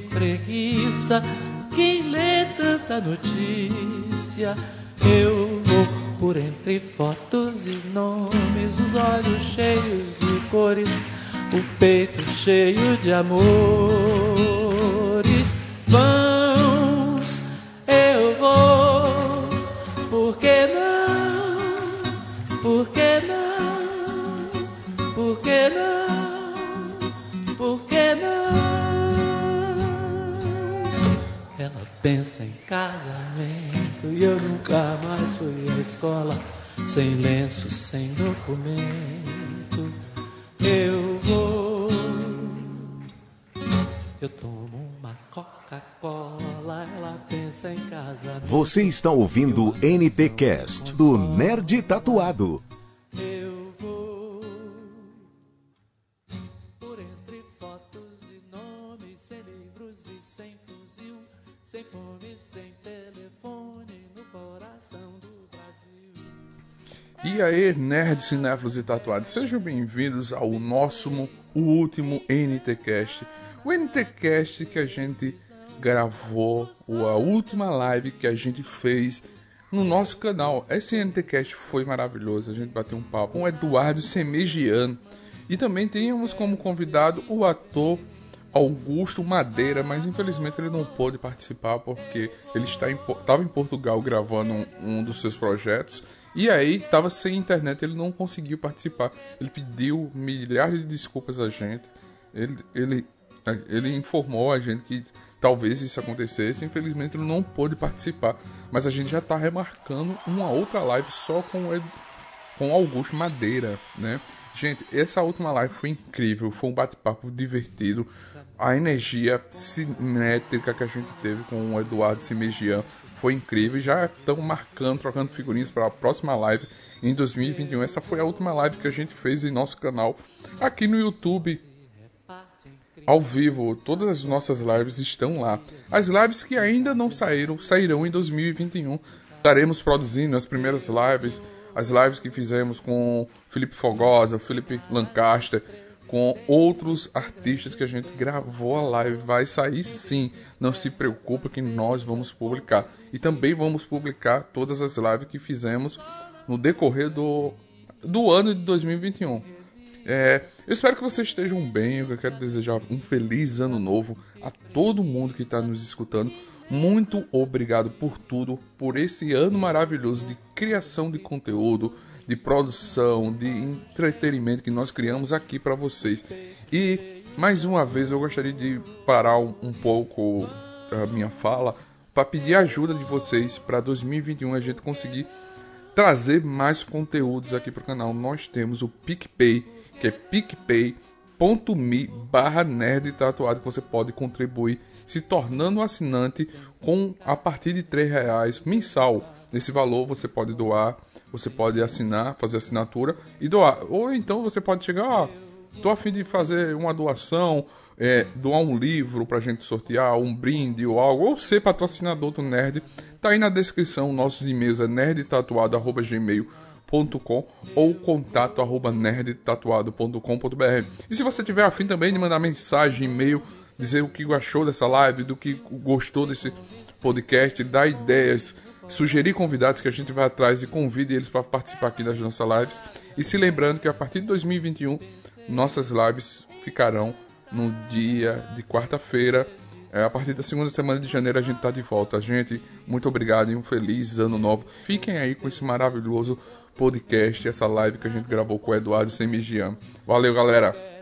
Preguiça. Quem lê tanta notícia? Eu vou por entre fotos e nomes, os olhos cheios de cores, o peito cheio de amores. Você está ouvindo NT Cast do Nerd Tatuado. Eu vou por entre fotos e nomes, sem livros e sem fuzil, sem fome, sem telefone, no coração do Brasil. E aí, nerds, cinéfilos e tatuados, sejam bem-vindos ao nosso o último NTcast. O NTcast que a gente gravou, ou a última live que a gente fez no nosso canal. Esse NTcast foi maravilhoso, a gente bateu um papo com o Eduardo Semegiano. E também tínhamos como convidado o ator Augusto Madeira, mas infelizmente ele não pôde participar porque ele está em, estava em Portugal gravando um, um dos seus projetos e aí estava sem internet, ele não conseguiu participar. Ele pediu milhares de desculpas a gente. Ele, ele, ele informou a gente que talvez isso acontecesse. Infelizmente ele não pôde participar, mas a gente já está remarcando uma outra live só com o, com Augusto Madeira, né? Gente, essa última live foi incrível, foi um bate-papo divertido. A energia cinética que a gente teve com o Eduardo Simegian foi incrível. Já estamos marcando, trocando figurinhas para a próxima live em 2021. Essa foi a última live que a gente fez em nosso canal aqui no YouTube. Ao vivo, todas as nossas lives estão lá. As lives que ainda não saíram, sairão em 2021. Estaremos produzindo as primeiras lives as lives que fizemos com Felipe Fogosa, Felipe Lancaster, com outros artistas que a gente gravou a live. Vai sair sim, não se preocupe que nós vamos publicar. E também vamos publicar todas as lives que fizemos no decorrer do, do ano de 2021. É, eu espero que vocês estejam bem. Eu quero desejar um feliz ano novo a todo mundo que está nos escutando. Muito obrigado por tudo, por esse ano maravilhoso de criação de conteúdo, de produção, de entretenimento que nós criamos aqui para vocês. E mais uma vez eu gostaria de parar um, pouco a minha fala para pedir ajuda de vocês para 2021 a gente conseguir trazer mais conteúdos aqui para o canal. Nós temos o PicPay, que é picpay.me barra nerd tatuado que você pode contribuir se tornando assinante com a partir de R$ reais mensal. Nesse valor você pode doar, você pode assinar, fazer assinatura e doar. Ou então você pode chegar, ah, tô a fim de fazer uma doação, é, doar um livro pra gente sortear, um brinde ou algo, ou ser patrocinador do Nerd. Tá aí na descrição, nossos e-mails é nerdtatuado.gmail.com ou contato arroba nerdtatuado.com.br. E se você tiver afim também de mandar mensagem, e-mail, dizer o que achou dessa live, do que gostou desse podcast, dar ideias, sugerir convidados que a gente vai atrás e convide eles para participar aqui das nossas lives. E se lembrando que a partir de 2021 nossas lives ficarão no dia de quarta-feira. É, a partir da segunda semana de janeiro a gente tá de volta. Gente, muito obrigado e um feliz ano novo. Fiquem aí com esse maravilhoso podcast, essa live que a gente gravou com o Eduardo Semigian. Valeu, galera!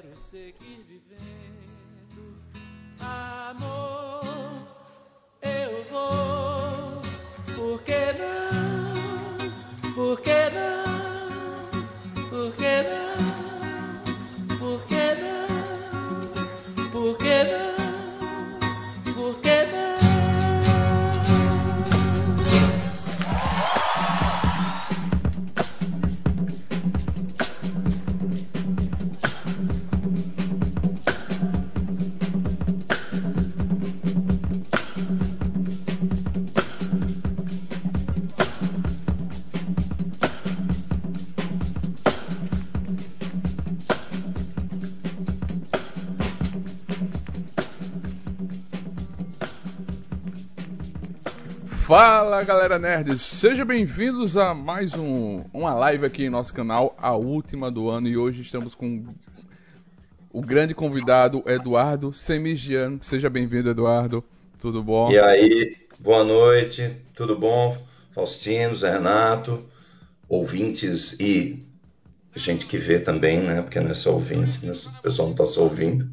Fala galera nerds, sejam bem-vindos a mais um, uma live aqui em nosso canal, a última do ano, e hoje estamos com o grande convidado Eduardo Semigiano. Seja bem-vindo, Eduardo. Tudo bom? E aí, boa noite, tudo bom? Faustino, Zé Renato, ouvintes e gente que vê também, né? Porque não é só ouvinte, né? o pessoal não está só ouvindo.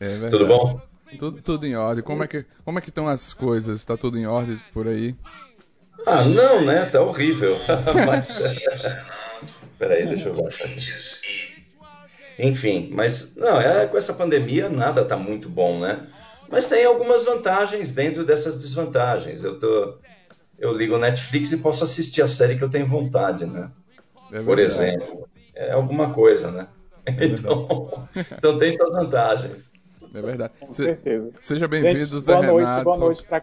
É tudo bom? Tudo, tudo em ordem. Como é que como é que estão as coisas? Está tudo em ordem por aí? Ah, não, né? Tá horrível. mas peraí, deixa eu baixar aqui. Enfim, mas não, é com essa pandemia nada tá muito bom, né? Mas tem algumas vantagens dentro dessas desvantagens. Eu tô eu ligo o Netflix e posso assistir a série que eu tenho vontade, né? É Por exemplo, é alguma coisa, né? É então, então tem suas vantagens. É verdade. Com Se, certeza. Seja bem-vindo, Zé boa Noite, boa noite pra...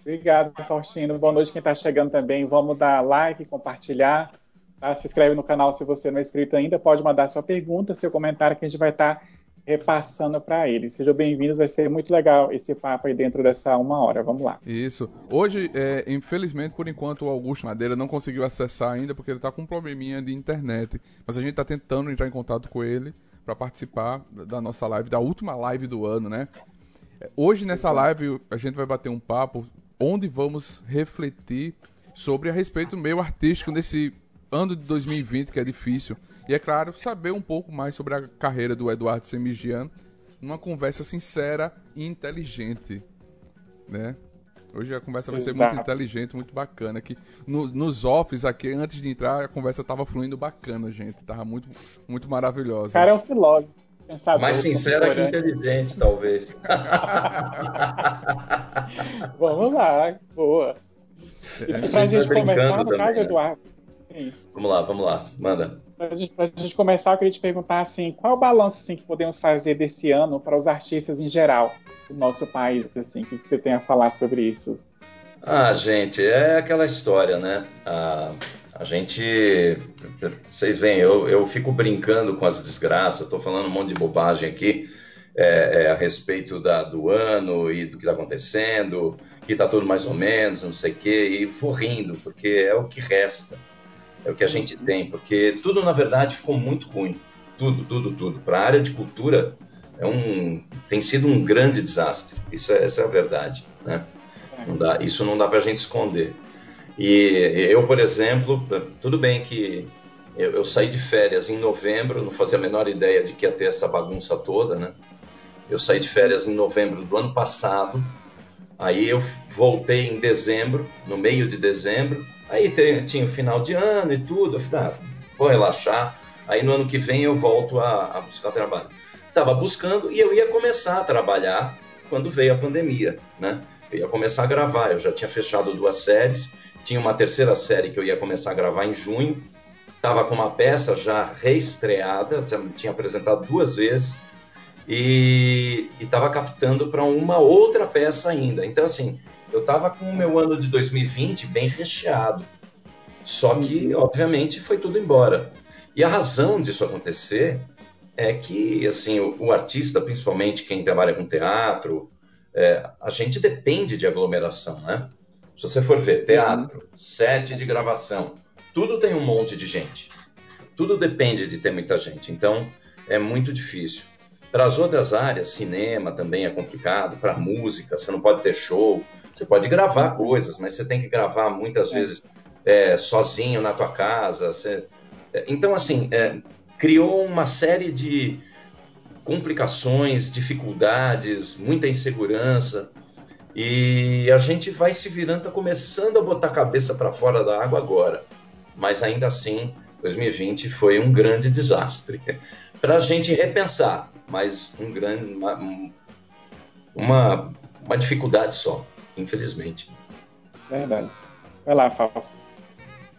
Obrigado, Faustino. Boa noite quem está chegando também. Vamos dar like, compartilhar. Tá? Se inscreve no canal se você não é inscrito ainda. Pode mandar sua pergunta, seu comentário que a gente vai estar tá repassando para eles. Sejam bem-vindos, vai ser muito legal esse papo aí dentro dessa uma hora. Vamos lá. Isso. Hoje, é, infelizmente, por enquanto, o Augusto Madeira não conseguiu acessar ainda porque ele está com um probleminha de internet. Mas a gente está tentando entrar em contato com ele para participar da nossa live, da última live do ano, né? Hoje nessa live a gente vai bater um papo onde vamos refletir sobre a respeito do meio artístico nesse ano de 2020 que é difícil. E é claro, saber um pouco mais sobre a carreira do Eduardo Semigian numa conversa sincera e inteligente, né? Hoje a conversa vai Exato. ser muito inteligente, muito bacana. Que no, nos offs aqui, antes de entrar, a conversa tava fluindo bacana, gente. Tava muito, muito maravilhosa. O cara é um filósofo. Pensador, Mais sincera que inteligente, talvez. Vamos lá, boa. E é, pra gente, gente começar, no caso, né? Eduardo. Sim. Vamos lá, vamos lá, manda. Gente, pra gente começar, eu queria te perguntar assim, qual o balanço assim, que podemos fazer desse ano para os artistas em geral? do nosso país, assim, o que, você tem a falar sobre isso? Ah, gente, é aquela história, né? A, a gente, vocês veem, eu, eu fico brincando com as desgraças, estou falando um monte de bobagem aqui é, é, a respeito da, do ano e do que está acontecendo, que está tudo mais ou menos, não sei o quê, e vou rindo, porque é o que resta, é o que a gente tem, porque tudo, na verdade, ficou muito ruim, tudo, tudo, tudo. Para a área de cultura, é um, tem sido um grande desastre. Isso é, essa é a verdade, né? Não dá, isso não dá para a gente esconder. E eu, por exemplo, tudo bem que eu, eu, saí de férias em novembro, não fazia a menor ideia de que ia ter essa bagunça toda, né? Eu saí de férias em novembro do ano passado, aí eu voltei em dezembro, no meio de dezembro, aí tinha o final de ano e tudo, eu falei, ah, vou relaxar, aí no ano que vem eu volto a, a buscar trabalho estava buscando e eu ia começar a trabalhar quando veio a pandemia, né? Eu ia começar a gravar, eu já tinha fechado duas séries, tinha uma terceira série que eu ia começar a gravar em junho, estava com uma peça já reestreada, tinha apresentado duas vezes e estava captando para uma outra peça ainda. Então, assim, eu estava com o meu ano de 2020 bem recheado. Só que, obviamente, foi tudo embora. E a razão disso acontecer é que assim o, o artista, principalmente quem trabalha com teatro, é, a gente depende de aglomeração, né? Se você for ver teatro, uhum. set de gravação, tudo tem um monte de gente. Tudo depende de ter muita gente. Então é muito difícil. Para as outras áreas, cinema também é complicado. Para música, você não pode ter show. Você pode gravar coisas, mas você tem que gravar muitas é. vezes é, sozinho na tua casa. Você... É, então, assim, é, criou uma série de complicações, dificuldades, muita insegurança. E a gente vai se virando, tá começando a botar a cabeça para fora da água agora. Mas ainda assim, 2020 foi um grande desastre. para a gente repensar, mas um grande, uma, uma, uma dificuldade só, infelizmente. Verdade. Vai lá, Fausto.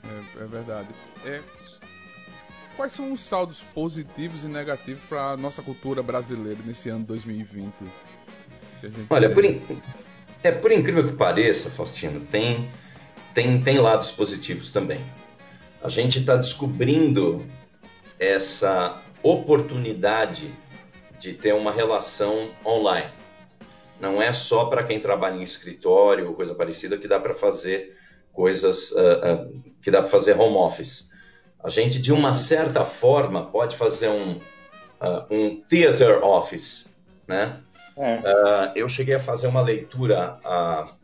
É, é verdade. É, quais são os saldos positivos e negativos para a nossa cultura brasileira nesse ano 2020? Olha, por, in... é, por incrível que pareça, Faustino, tem, tem, tem lados positivos também. A gente está descobrindo essa oportunidade de ter uma relação online. Não é só para quem trabalha em escritório ou coisa parecida que dá para fazer coisas, uh, uh, que dá para fazer home office. A gente, de uma certa forma, pode fazer um, uh, um theater office, né? É. eu cheguei a fazer uma leitura,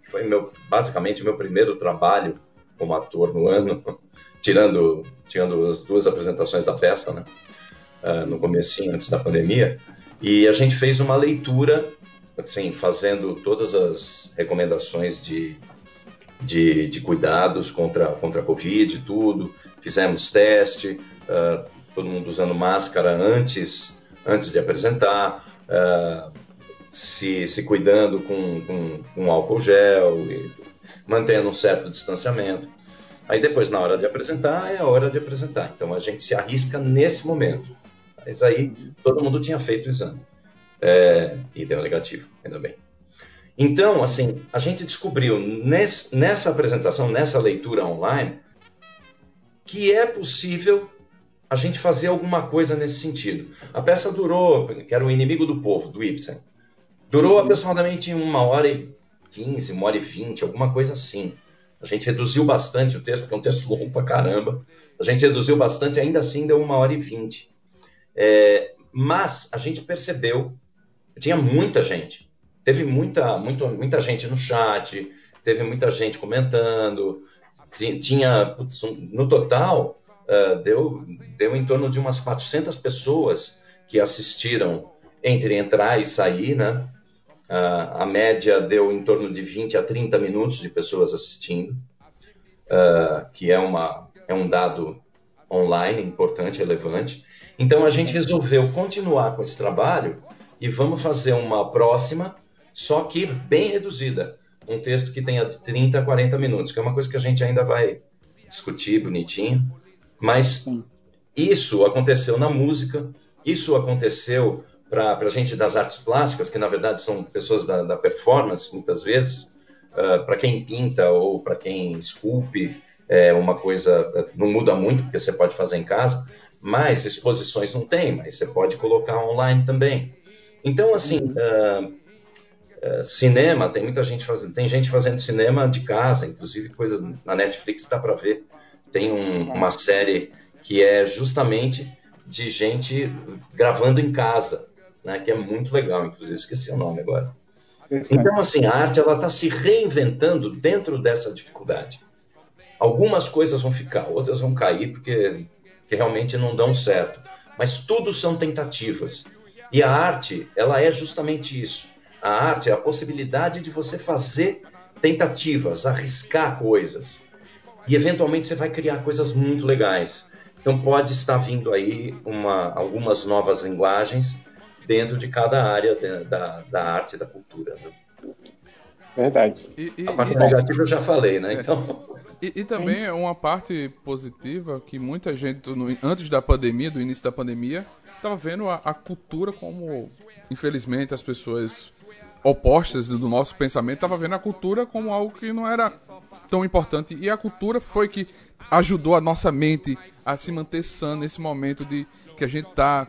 foi meu, basicamente o meu primeiro trabalho como ator no ano, tirando, tirando as duas apresentações da peça, né? no comecinho, antes da pandemia. E a gente fez uma leitura assim, fazendo todas as recomendações de, de, de cuidados contra, contra a Covid e tudo. Fizemos teste, uh, todo mundo usando máscara antes, antes de apresentar, uh, se, se cuidando com, com, com álcool gel, e mantendo um certo distanciamento. Aí depois, na hora de apresentar, é a hora de apresentar. Então a gente se arrisca nesse momento. Mas aí todo mundo tinha feito o exame é, e deu negativo, ainda bem. Então, assim, a gente descobriu nesse, nessa apresentação, nessa leitura online, que é possível a gente fazer alguma coisa nesse sentido. A peça durou, que era o Inimigo do Povo, do Ibsen, durou aproximadamente uma hora e quinze, uma hora e vinte, alguma coisa assim. A gente reduziu bastante o texto, porque é um texto longo pra caramba. A gente reduziu bastante, ainda assim deu uma hora e vinte. É, mas a gente percebeu tinha muita gente. Teve muita, muita, muita gente no chat, teve muita gente comentando. Tinha, no total, uh, deu, deu em torno de umas 400 pessoas que assistiram entre entrar e sair, né? Uh, a média deu em torno de 20 a 30 minutos de pessoas assistindo, uh, que é, uma, é um dado online importante, relevante. Então a gente resolveu continuar com esse trabalho e vamos fazer uma próxima, só que bem reduzida. Um texto que tenha de 30 a 40 minutos, que é uma coisa que a gente ainda vai discutir bonitinho. Mas isso aconteceu na música, isso aconteceu para a gente das artes plásticas, que na verdade são pessoas da, da performance, muitas vezes, uh, ah, para quem pinta ou para quem esculpe, é uma coisa, não muda muito, porque você pode fazer em casa, mas exposições não tem, mas você pode colocar online também. Então, assim, uh, uh, cinema, tem muita gente fazendo, tem gente fazendo cinema de casa, inclusive coisas na Netflix dá para ver. Tem um, uma série que é justamente de gente gravando em casa, né, que é muito legal, inclusive esqueci o nome agora. Então, assim, a arte ela está se reinventando dentro dessa dificuldade. Algumas coisas vão ficar, outras vão cair porque, porque realmente não dão certo. Mas tudo são tentativas. E a arte, ela é justamente isso. A arte é a possibilidade de você fazer tentativas, arriscar coisas. E eventualmente você vai criar coisas muito legais. Então pode estar vindo aí uma, algumas novas linguagens dentro de cada área de, da, da arte e da cultura. Né? Verdade. E, e, a parte e, negativa eu já falei, né? É. Então. E, e, também é uma parte positiva que muita gente, no, antes da pandemia, do início da pandemia, estava vendo a, a, cultura como, infelizmente, as pessoas opostas do nosso pensamento estavam vendo a cultura como algo que não era tão importante. E a cultura foi que ajudou a nossa mente a se manter sã nesse momento de que a gente está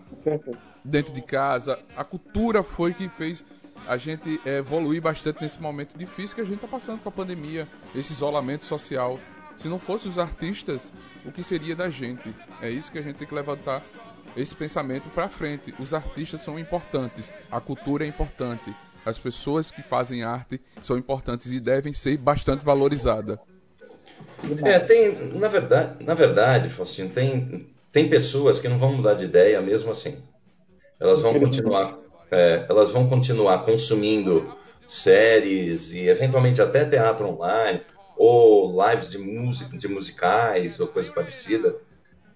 dentro de casa. A cultura foi que fez a gente evoluir bastante nesse momento difícil que a gente está passando com a pandemia, esse isolamento social. Se não fosse os artistas, o que seria da gente? É isso que a gente tem que levantar esse pensamento para frente. Os artistas são importantes, a cultura é importante, as pessoas que fazem arte são importantes e devem ser bastante valorizadas. É, tem, na verdade, na verdade, Faustino, tem, tem pessoas que não vão mudar de ideia mesmo assim. Elas vão continuar, é, elas vão continuar consumindo séries e eventualmente até teatro online ou lives de música, de musicais ou coisa parecida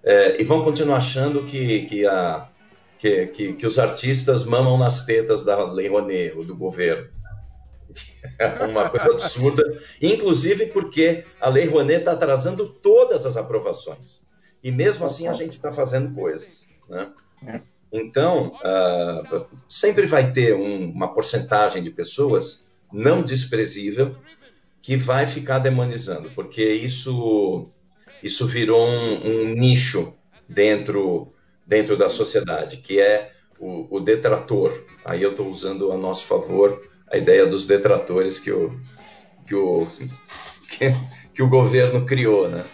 é, e vão continuar achando que, que, a, que, que, que os artistas mamam nas tetas da Lei Rouanet, ou do governo. É uma coisa absurda, inclusive porque a Lei Rouanet está atrasando todas as aprovações. E mesmo assim a gente está fazendo coisas. Né? Então, uh, sempre vai ter um, uma porcentagem de pessoas não desprezível que vai ficar demonizando, porque isso, isso virou um, um nicho dentro, dentro da sociedade, que é o, o detrator. Aí eu estou usando a nosso favor a ideia dos detratores que o, que o, que, que o governo criou, né?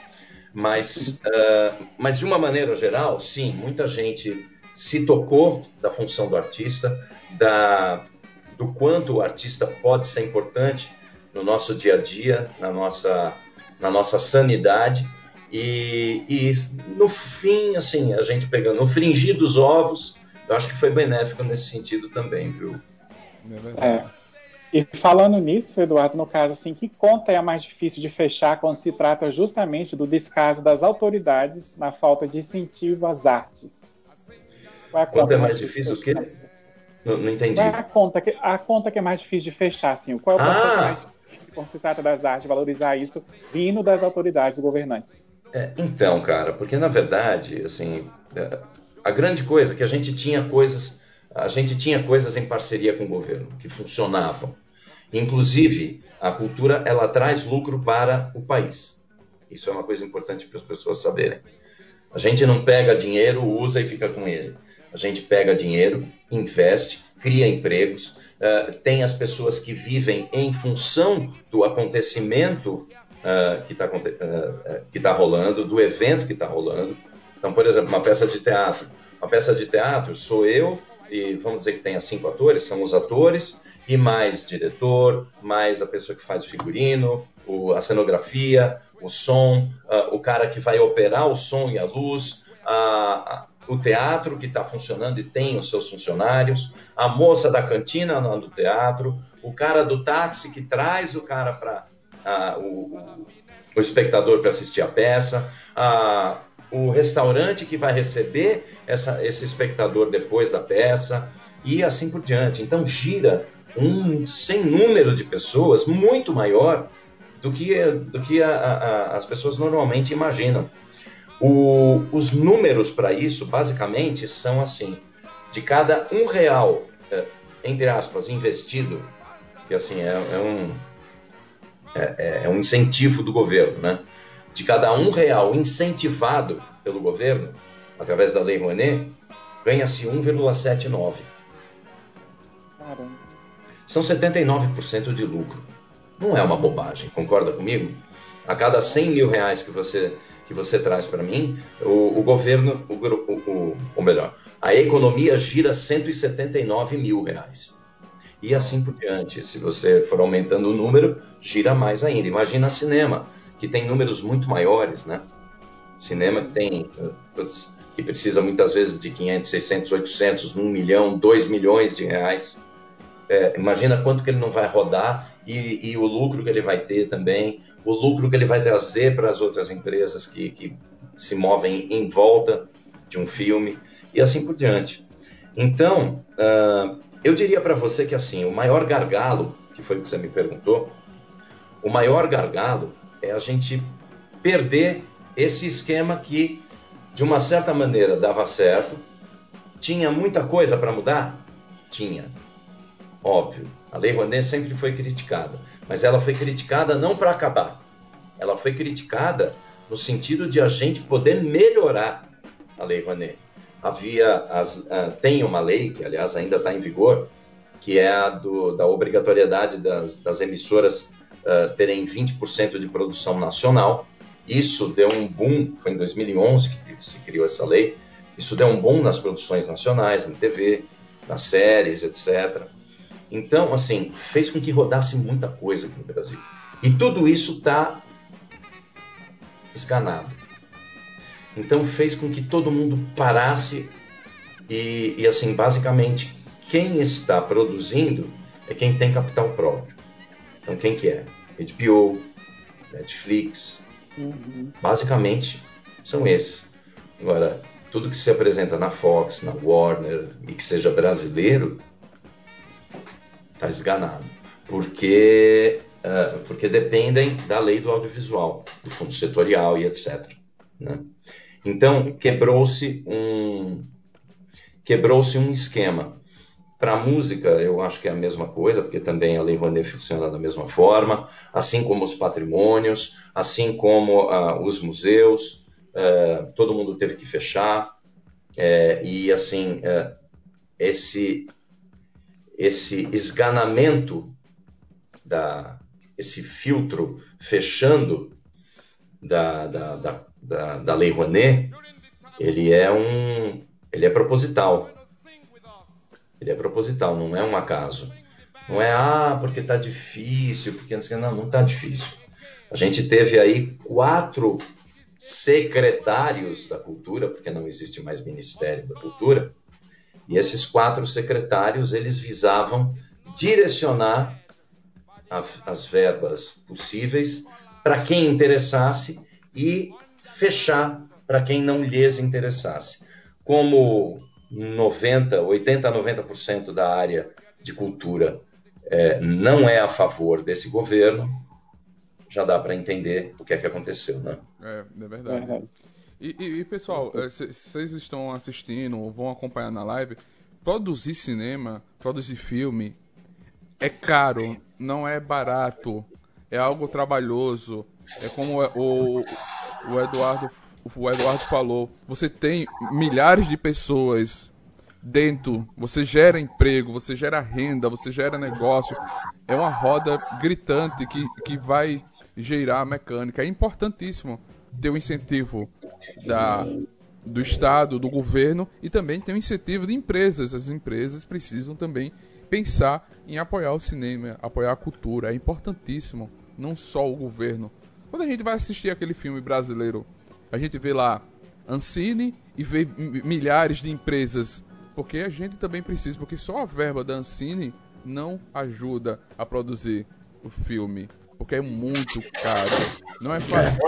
Mas, uh, mas de uma maneira geral, sim, muita gente se tocou da função do artista, da, do quanto o artista pode ser importante no nosso dia a dia, na nossa, na nossa sanidade. E, e no fim, assim, a gente pegando no fringir dos ovos, eu acho que foi benéfico nesse sentido também, viu? É. E falando nisso, Eduardo, no caso, assim, que conta é a mais difícil de fechar quando se trata justamente do descaso das autoridades na falta de incentivo às artes? Qual é a conta é mais difícil o quê? Não, não, entendi. Qual é a conta, que, a conta que é mais difícil de fechar, assim? Qual é o ah! mais difícil quando se trata das artes, valorizar isso vindo das autoridades governantes? É, então, cara, porque na verdade, assim, é, a grande coisa é que a gente tinha coisas a gente tinha coisas em parceria com o governo que funcionavam. Inclusive, a cultura ela traz lucro para o país. Isso é uma coisa importante para as pessoas saberem. A gente não pega dinheiro, usa e fica com ele. A gente pega dinheiro, investe, cria empregos, uh, tem as pessoas que vivem em função do acontecimento uh, que está uh, que tá rolando, do evento que está rolando. Então, por exemplo, uma peça de teatro. Uma peça de teatro sou eu, e vamos dizer que tenha cinco atores, são os atores, e mais diretor, mais a pessoa que faz o figurino, o, a cenografia, o som, uh, o cara que vai operar o som e a luz, uh, o teatro que está funcionando e tem os seus funcionários, a moça da cantina do teatro, o cara do táxi que traz o cara para o, o, espectador para assistir a peça, o restaurante que vai receber essa, esse espectador depois da peça e assim por diante. Então gira um sem número de pessoas muito maior do que, do que a, a, as pessoas normalmente imaginam. O, os números para isso, basicamente, são assim: de cada um real, é, entre aspas, investido, que assim é, é um é, é um incentivo do governo, né? de cada um real incentivado pelo governo, através da Lei Rouanet, ganha-se 1,79. São 79% de lucro. Não é uma bobagem, concorda comigo? A cada 100 mil reais que você, que você traz para mim, o, o governo, o, o, o, melhor, a economia gira 179 mil reais. E assim por diante. Se você for aumentando o número, gira mais ainda. Imagina cinema que tem números muito maiores, né? Cinema que tem, putz, que precisa muitas vezes de 500, 600, 800, 1 milhão, 2 milhões de reais. É, imagina quanto que ele não vai rodar e, e, o lucro que ele vai ter também, o lucro que ele vai trazer para as outras empresas que, que se movem em volta de um filme e assim por diante. Então, uh, eu diria para você que assim, o maior gargalo, que foi o que você me perguntou, o maior gargalo é a gente perder esse esquema que, de uma certa maneira, dava certo. Tinha muita coisa para mudar? Tinha. Óbvio. A Lei Rouanet sempre foi criticada, mas ela foi criticada não para acabar. Ela foi criticada no sentido de a gente poder melhorar a Lei Rouanet. Havia as, uh, tem uma lei que, aliás, ainda está em vigor, que é a do, da obrigatoriedade das, das emissoras uh, terem 20% de produção nacional. Isso deu um boom, foi em 2011 que se criou essa lei. Isso deu um boom nas produções nacionais, na TV, nas séries, etc. Então, assim, fez com que rodasse muita coisa aqui no Brasil. E tudo isso está esganado. Então, fez com que todo mundo parasse e, e, assim, basicamente, quem está produzindo é quem tem capital próprio. Então, quem que é? HBO, Netflix. Uhum. Basicamente, são esses. Agora, tudo que se apresenta na Fox, na Warner e que seja brasileiro, está esganado. Porque, uh, porque dependem da lei do audiovisual, do fundo setorial e etc. Né? Então, quebrou-se um, quebrou-se um esquema. Para a música, eu acho que é a mesma coisa, porque também a Lei Rouanet funciona da mesma forma, assim como os patrimônios, assim como uh, os museus, uh, todo mundo teve que fechar, uh, e assim, esse, esse esganamento, da, esse filtro fechando da, da, da, da, da Lei Rouanet, ele é um, ele é proposital. Ele é proposital, não é um acaso. Não é, ah, porque está difícil, porque não, não está difícil. A gente teve aí quatro secretários da cultura, porque não existe mais Ministério da Cultura, e esses quatro secretários, eles visavam direcionar a, as verbas possíveis para quem interessasse e fechar para quem não lhes interessasse. Como 90, 80 a 90% da área de cultura é, não é a favor desse governo, já dá para entender o que é que aconteceu, né? É, é verdade. É. E, e, e, pessoal, é, vocês estão assistindo ou vão acompanhar na live, produzir cinema, produzir filme é caro, não é barato, é algo trabalhoso. É como o, o Eduardo o Eduardo falou, você tem milhares de pessoas dentro, você gera emprego, você gera renda, você gera negócio. É uma roda gritante que, que vai gerar mecânica. É importantíssimo ter o incentivo da, do Estado, do governo e também ter o incentivo de empresas. As empresas precisam também pensar em apoiar o cinema, apoiar a cultura. É importantíssimo, não só o governo. Quando a gente vai assistir aquele filme brasileiro a gente vê lá Ancine e vê milhares de empresas. Porque a gente também precisa, porque só a verba da Ancine não ajuda a produzir o filme. Porque é muito caro. Não é fácil.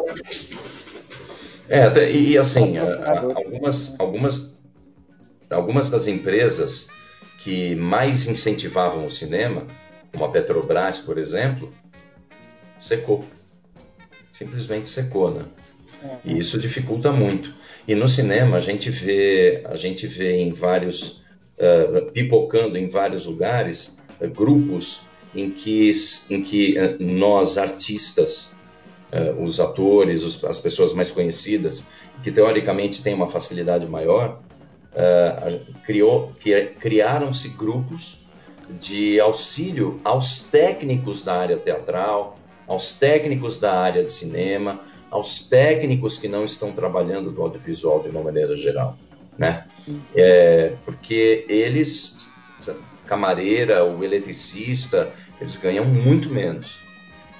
É, é e, assim, algumas, algumas, algumas das empresas que mais incentivavam o cinema, como a Petrobras, por exemplo, secou. Simplesmente secou, né? E isso dificulta muito. E no cinema a gente vê, a gente vê em vários uh, pipocando em vários lugares uh, grupos em que, em que uh, nós artistas, os atores, os, as pessoas mais conhecidas, que teoricamente têm uma facilidade maior, criou, criaram-se grupos de auxílio aos técnicos da área teatral, aos técnicos da área de cinema, aos técnicos que não estão trabalhando do audiovisual de uma maneira geral, né? É, porque eles, camareira, o eletricista, eles ganham muito menos.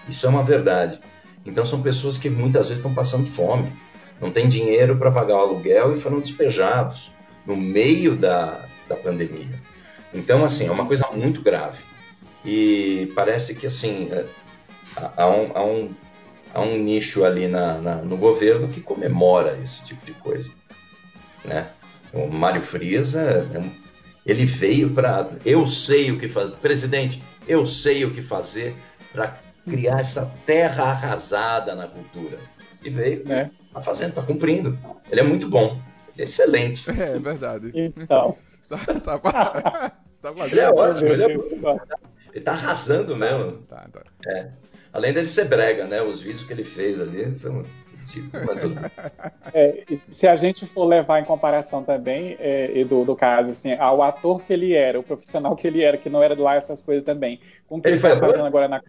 Isso é uma verdade. Então são pessoas que muitas vezes estão passando fome, não têm dinheiro para pagar o aluguel e foram despejados no meio da, da pandemia. Então, assim, é uma coisa muito grave. E parece que, assim, é, há um, há um há um nicho ali na, na, no governo que comemora esse tipo de coisa. Né? O Mário Frias, é, é ele veio para. Eu sei o que fazer. Presidente, eu sei o que fazer para criar essa terra arrasada na cultura. E veio, é. tá fazendo, tá cumprindo. Ele é muito bom, ele é excelente. É, é verdade. Então. tá, tá, tá fazendo. Ele é ótimo, ele, é, ele tá arrasando mesmo. Tá, tá. É. Além dele ser brega, né? Os vídeos que ele fez ali foi um tipo, mas tudo. É, se a gente for levar em comparação também, é, Edu, do caso, assim, ao ator que ele era, o profissional que ele era, que não era lá essas coisas também, com o que ele, ele está fazendo agora na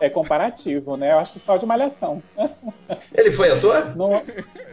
é comparativo, né? Eu acho que só de malhação. Ele foi ator? Não,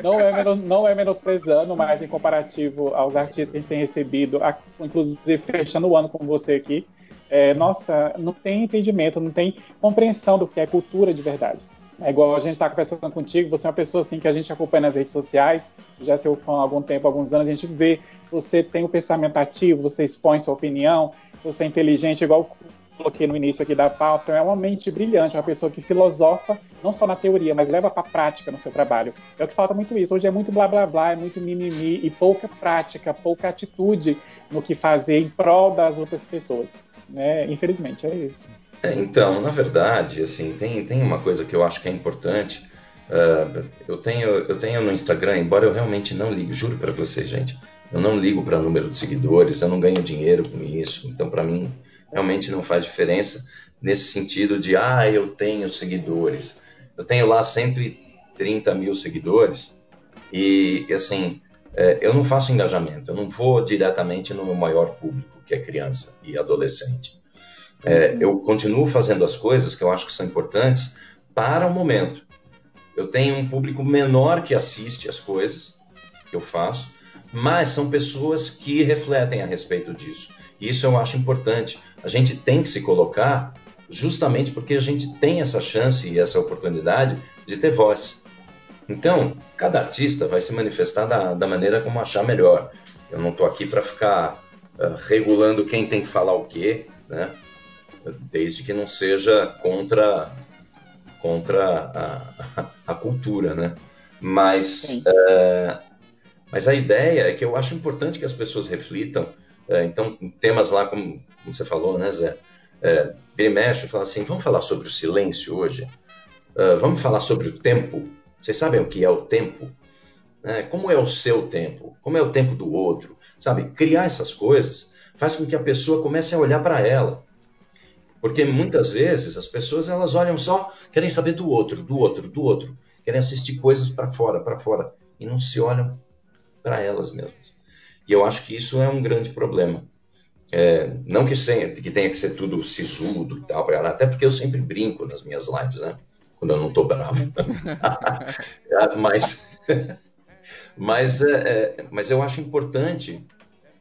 não, é, não é menosprezando, mas em comparativo aos artistas que a gente tem recebido, inclusive fechando o ano com você aqui, é, nossa, não tem entendimento, não tem compreensão do que é cultura de verdade. É igual a gente está conversando contigo, você é uma pessoa assim que a gente acompanha nas redes sociais, já seu fã há algum tempo, há alguns anos, a gente vê, você tem o um pensamento ativo, você expõe sua opinião, você é inteligente, igual coloquei no início aqui da pauta, é uma mente brilhante, uma pessoa que filosofa não só na teoria, mas leva para prática no seu trabalho. É o que falta muito isso. Hoje é muito blá blá blá, é muito mimimi e pouca prática, pouca atitude no que fazer em prol das outras pessoas. Né? Infelizmente, é isso. É, então, na verdade, assim, tem, tem uma coisa que eu acho que é importante. Uh, eu, tenho, eu tenho no Instagram, embora eu realmente não ligue, juro para vocês, gente, eu não ligo para número de seguidores, eu não ganho dinheiro com isso, então para mim realmente não faz diferença nesse sentido de, ah, eu tenho seguidores. Eu tenho lá 130 mil seguidores e, assim, é, eu não faço engajamento, eu não vou diretamente no meu maior público, que é criança e adolescente. É, uhum. eu continuo fazendo as coisas que eu acho que são importantes para o momento. Eu tenho um público menor que assiste as coisas que eu faço, mas são pessoas que refletem a respeito disso. E isso eu acho importante. A gente tem que se colocar justamente porque a gente tem essa chance e essa oportunidade de ter voz. Então, cada artista vai se manifestar da, da maneira como achar melhor. Eu não estou aqui para ficar uh, regulando quem tem que falar o quê, né? desde que não seja contra, contra a, a cultura. Né? Mas, uh, mas a ideia é que eu acho importante que as pessoas reflitam. Uh, então, temas lá, como, como você falou, né, Zé? é, vira e mexe fala assim: vamos falar sobre o silêncio hoje? Uh, vamos falar sobre o tempo? Vocês sabem o que é o tempo? É, como é o seu tempo? Como é o tempo do outro? Sabe? Criar essas coisas faz com que a pessoa comece a olhar para ela. Porque muitas vezes as pessoas elas olham só, querem saber do outro, do outro, do outro, querem assistir coisas para fora, para fora e não se olham para elas mesmas. E eu acho que isso é um grande problema. É, não que, que tenha que ser tudo sisudo e tal, até porque eu sempre brinco nas minhas lives, né? Quando eu não estou bravo. mas, mas, é, é, mas eu acho importante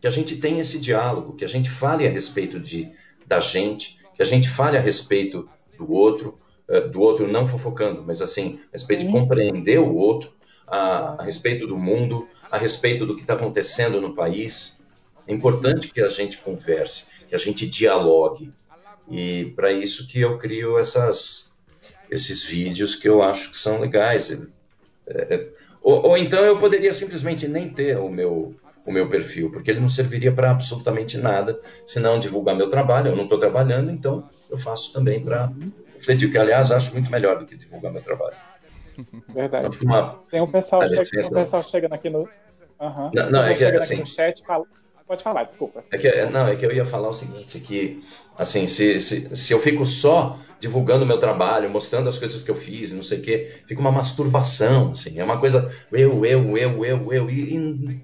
que a gente tenha esse diálogo, que a gente fale a respeito de, da gente, que a gente fale a respeito do outro, é, do outro não fofocando, mas assim, a respeito de compreender o outro, a, a respeito do mundo, a respeito do que está acontecendo no país, é importante que a gente converse, que a gente dialogue. E para isso que eu crio essas, esses vídeos que eu acho que são legais. É, é, ou, ou, então eu poderia simplesmente nem ter o meu, o meu perfil, porque ele não serviria para absolutamente nada, se não divulgar meu trabalho. Eu não estou trabalhando, então eu faço também para refletir, que aliás acho muito melhor do que divulgar meu trabalho. Verdade. Então, uma... Tem um pessoal, chega, um pessoal chegando aqui no. Uhum. Não, não é que assim. No chat, fala... Pode falar, desculpa. É que, não, é que eu ia falar o seguinte, que assim, se, se, se eu fico só divulgando o meu trabalho, mostrando as coisas que eu fiz, não sei o quê, fica uma masturbação, assim, é uma coisa eu, eu, eu, eu, eu, e, e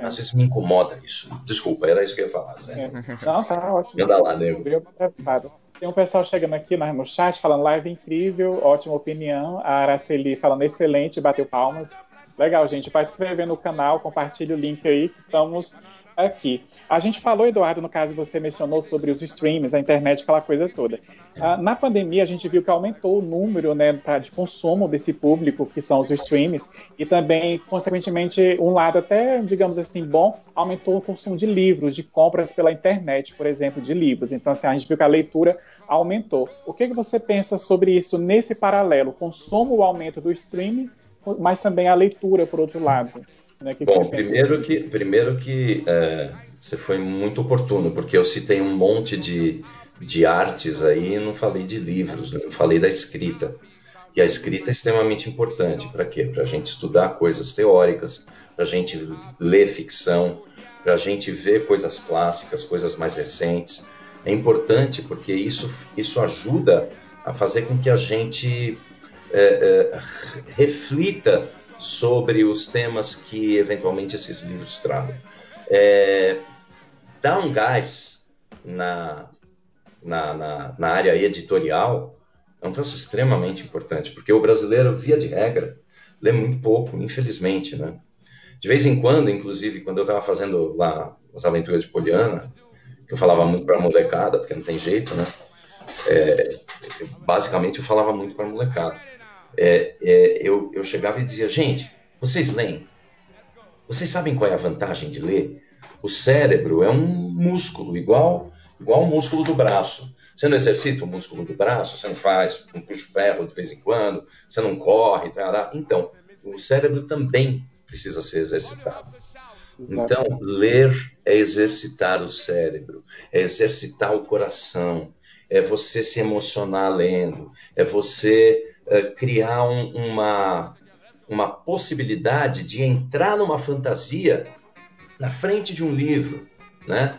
às vezes me incomoda isso. Desculpa, era isso que eu ia falar. Né? É. Não, tá ótimo. Manda lá, nego. Tem um pessoal chegando aqui no chat falando live incrível, ótima opinião. A Araceli falando excelente, bateu palmas. Legal, gente. Vai se inscrever no canal, compartilhe o link aí. Estamos aqui. A gente falou, Eduardo, no caso você mencionou sobre os streams, a internet, aquela coisa toda. Ah, na pandemia, a gente viu que aumentou o número né, de consumo desse público, que são os streams, e também, consequentemente, um lado até, digamos assim, bom, aumentou o consumo de livros, de compras pela internet, por exemplo, de livros. Então, assim, a gente viu que a leitura aumentou. O que, que você pensa sobre isso nesse paralelo? Consumo, o aumento do streaming, mas também a leitura, por outro lado. Né? Que Bom, primeiro que, primeiro que é, você foi muito oportuno, porque eu citei um monte de, de artes aí e não falei de livros, né? eu falei da escrita. E a escrita é extremamente importante. Para quê? Para a gente estudar coisas teóricas, para a gente ler ficção, para a gente ver coisas clássicas, coisas mais recentes. É importante porque isso, isso ajuda a fazer com que a gente é, é, reflita sobre os temas que eventualmente esses livros tragam. É, dá um gás na, na, na, na área editorial é um troço extremamente importante, porque o brasileiro, via de regra, lê muito pouco, infelizmente, né? De vez em quando, inclusive, quando eu estava fazendo lá as aventuras de Poliana, que eu falava muito para a molecada, porque não tem jeito, né? É, basicamente, eu falava muito para a molecada é, é, eu, eu chegava e dizia, gente, vocês leem? Vocês sabem qual é a vantagem de ler? O cérebro é um músculo, igual, igual o músculo do braço. Você não exercita o músculo do braço, você não faz, não puxa ferro de vez em quando, você não corre, tarará. então, o cérebro também precisa ser exercitado. Então, ler é exercitar o cérebro, é exercitar o coração, é você se emocionar lendo, é você criar um, uma, uma possibilidade de entrar numa fantasia na frente de um livro, né?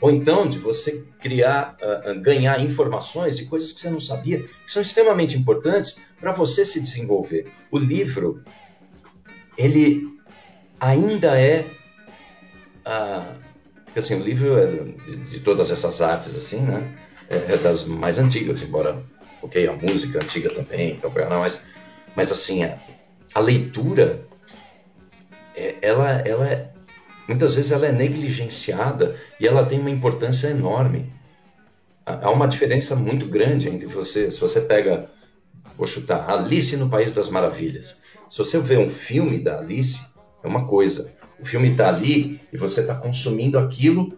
Ou então de você criar, uh, ganhar informações de coisas que você não sabia, que são extremamente importantes para você se desenvolver. O livro, ele ainda é, uh, assim, o livro é de, de, todas essas artes, assim, né? É, é, das mais antigas, embora, ok, a música antiga também, não, mas, mas assim, a, a leitura, é, ela, ela muitas vezes ela é negligenciada e ela tem uma importância enorme. Há uma diferença muito grande entre você, se você pega, vou chutar, Alice no País das Maravilhas. Se você vê um filme da Alice, é uma coisa. O filme está ali e você está consumindo aquilo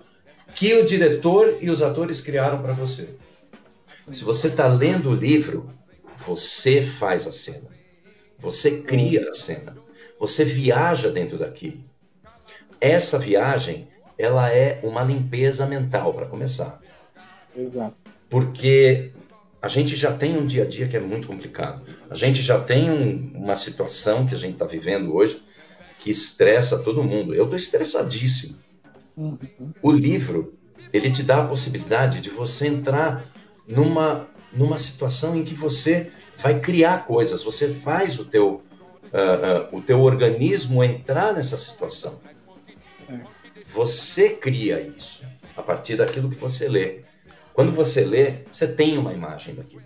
que o diretor e os atores criaram para você. Se você está lendo o livro, você faz a cena. Você cria a cena. Você viaja dentro daquilo. Essa viagem, ela é uma limpeza mental, para começar. Exato. Porque a gente já tem um dia a dia que é muito complicado. A gente já tem um, uma situação que a gente está vivendo hoje que estressa todo mundo. Eu estou estressadíssimo. Uhum. O livro, ele te dá a possibilidade de você entrar numa, numa situação em que você vai criar coisas, você faz o teu, uh, uh, o teu organismo entrar nessa situação. Você cria isso a partir daquilo que você lê. Quando você lê, você tem uma imagem daquilo.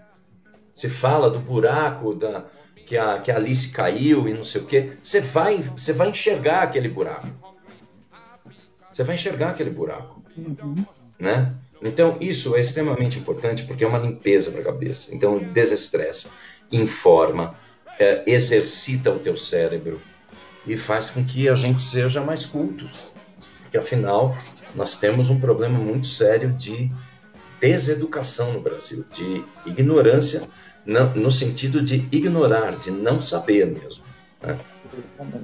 Se fala do buraco da, que, a, que a Alice caiu e não sei o quê, você vai, você vai enxergar aquele buraco. Você vai enxergar aquele buraco. Uhum. Né? Então, isso é extremamente importante porque é uma limpeza para a cabeça. Então, desestressa, informa, é, exercita o teu cérebro e faz com que a gente seja mais culto porque afinal nós temos um problema muito sério de deseducação no Brasil, de ignorância no sentido de ignorar, de não saber mesmo. Né?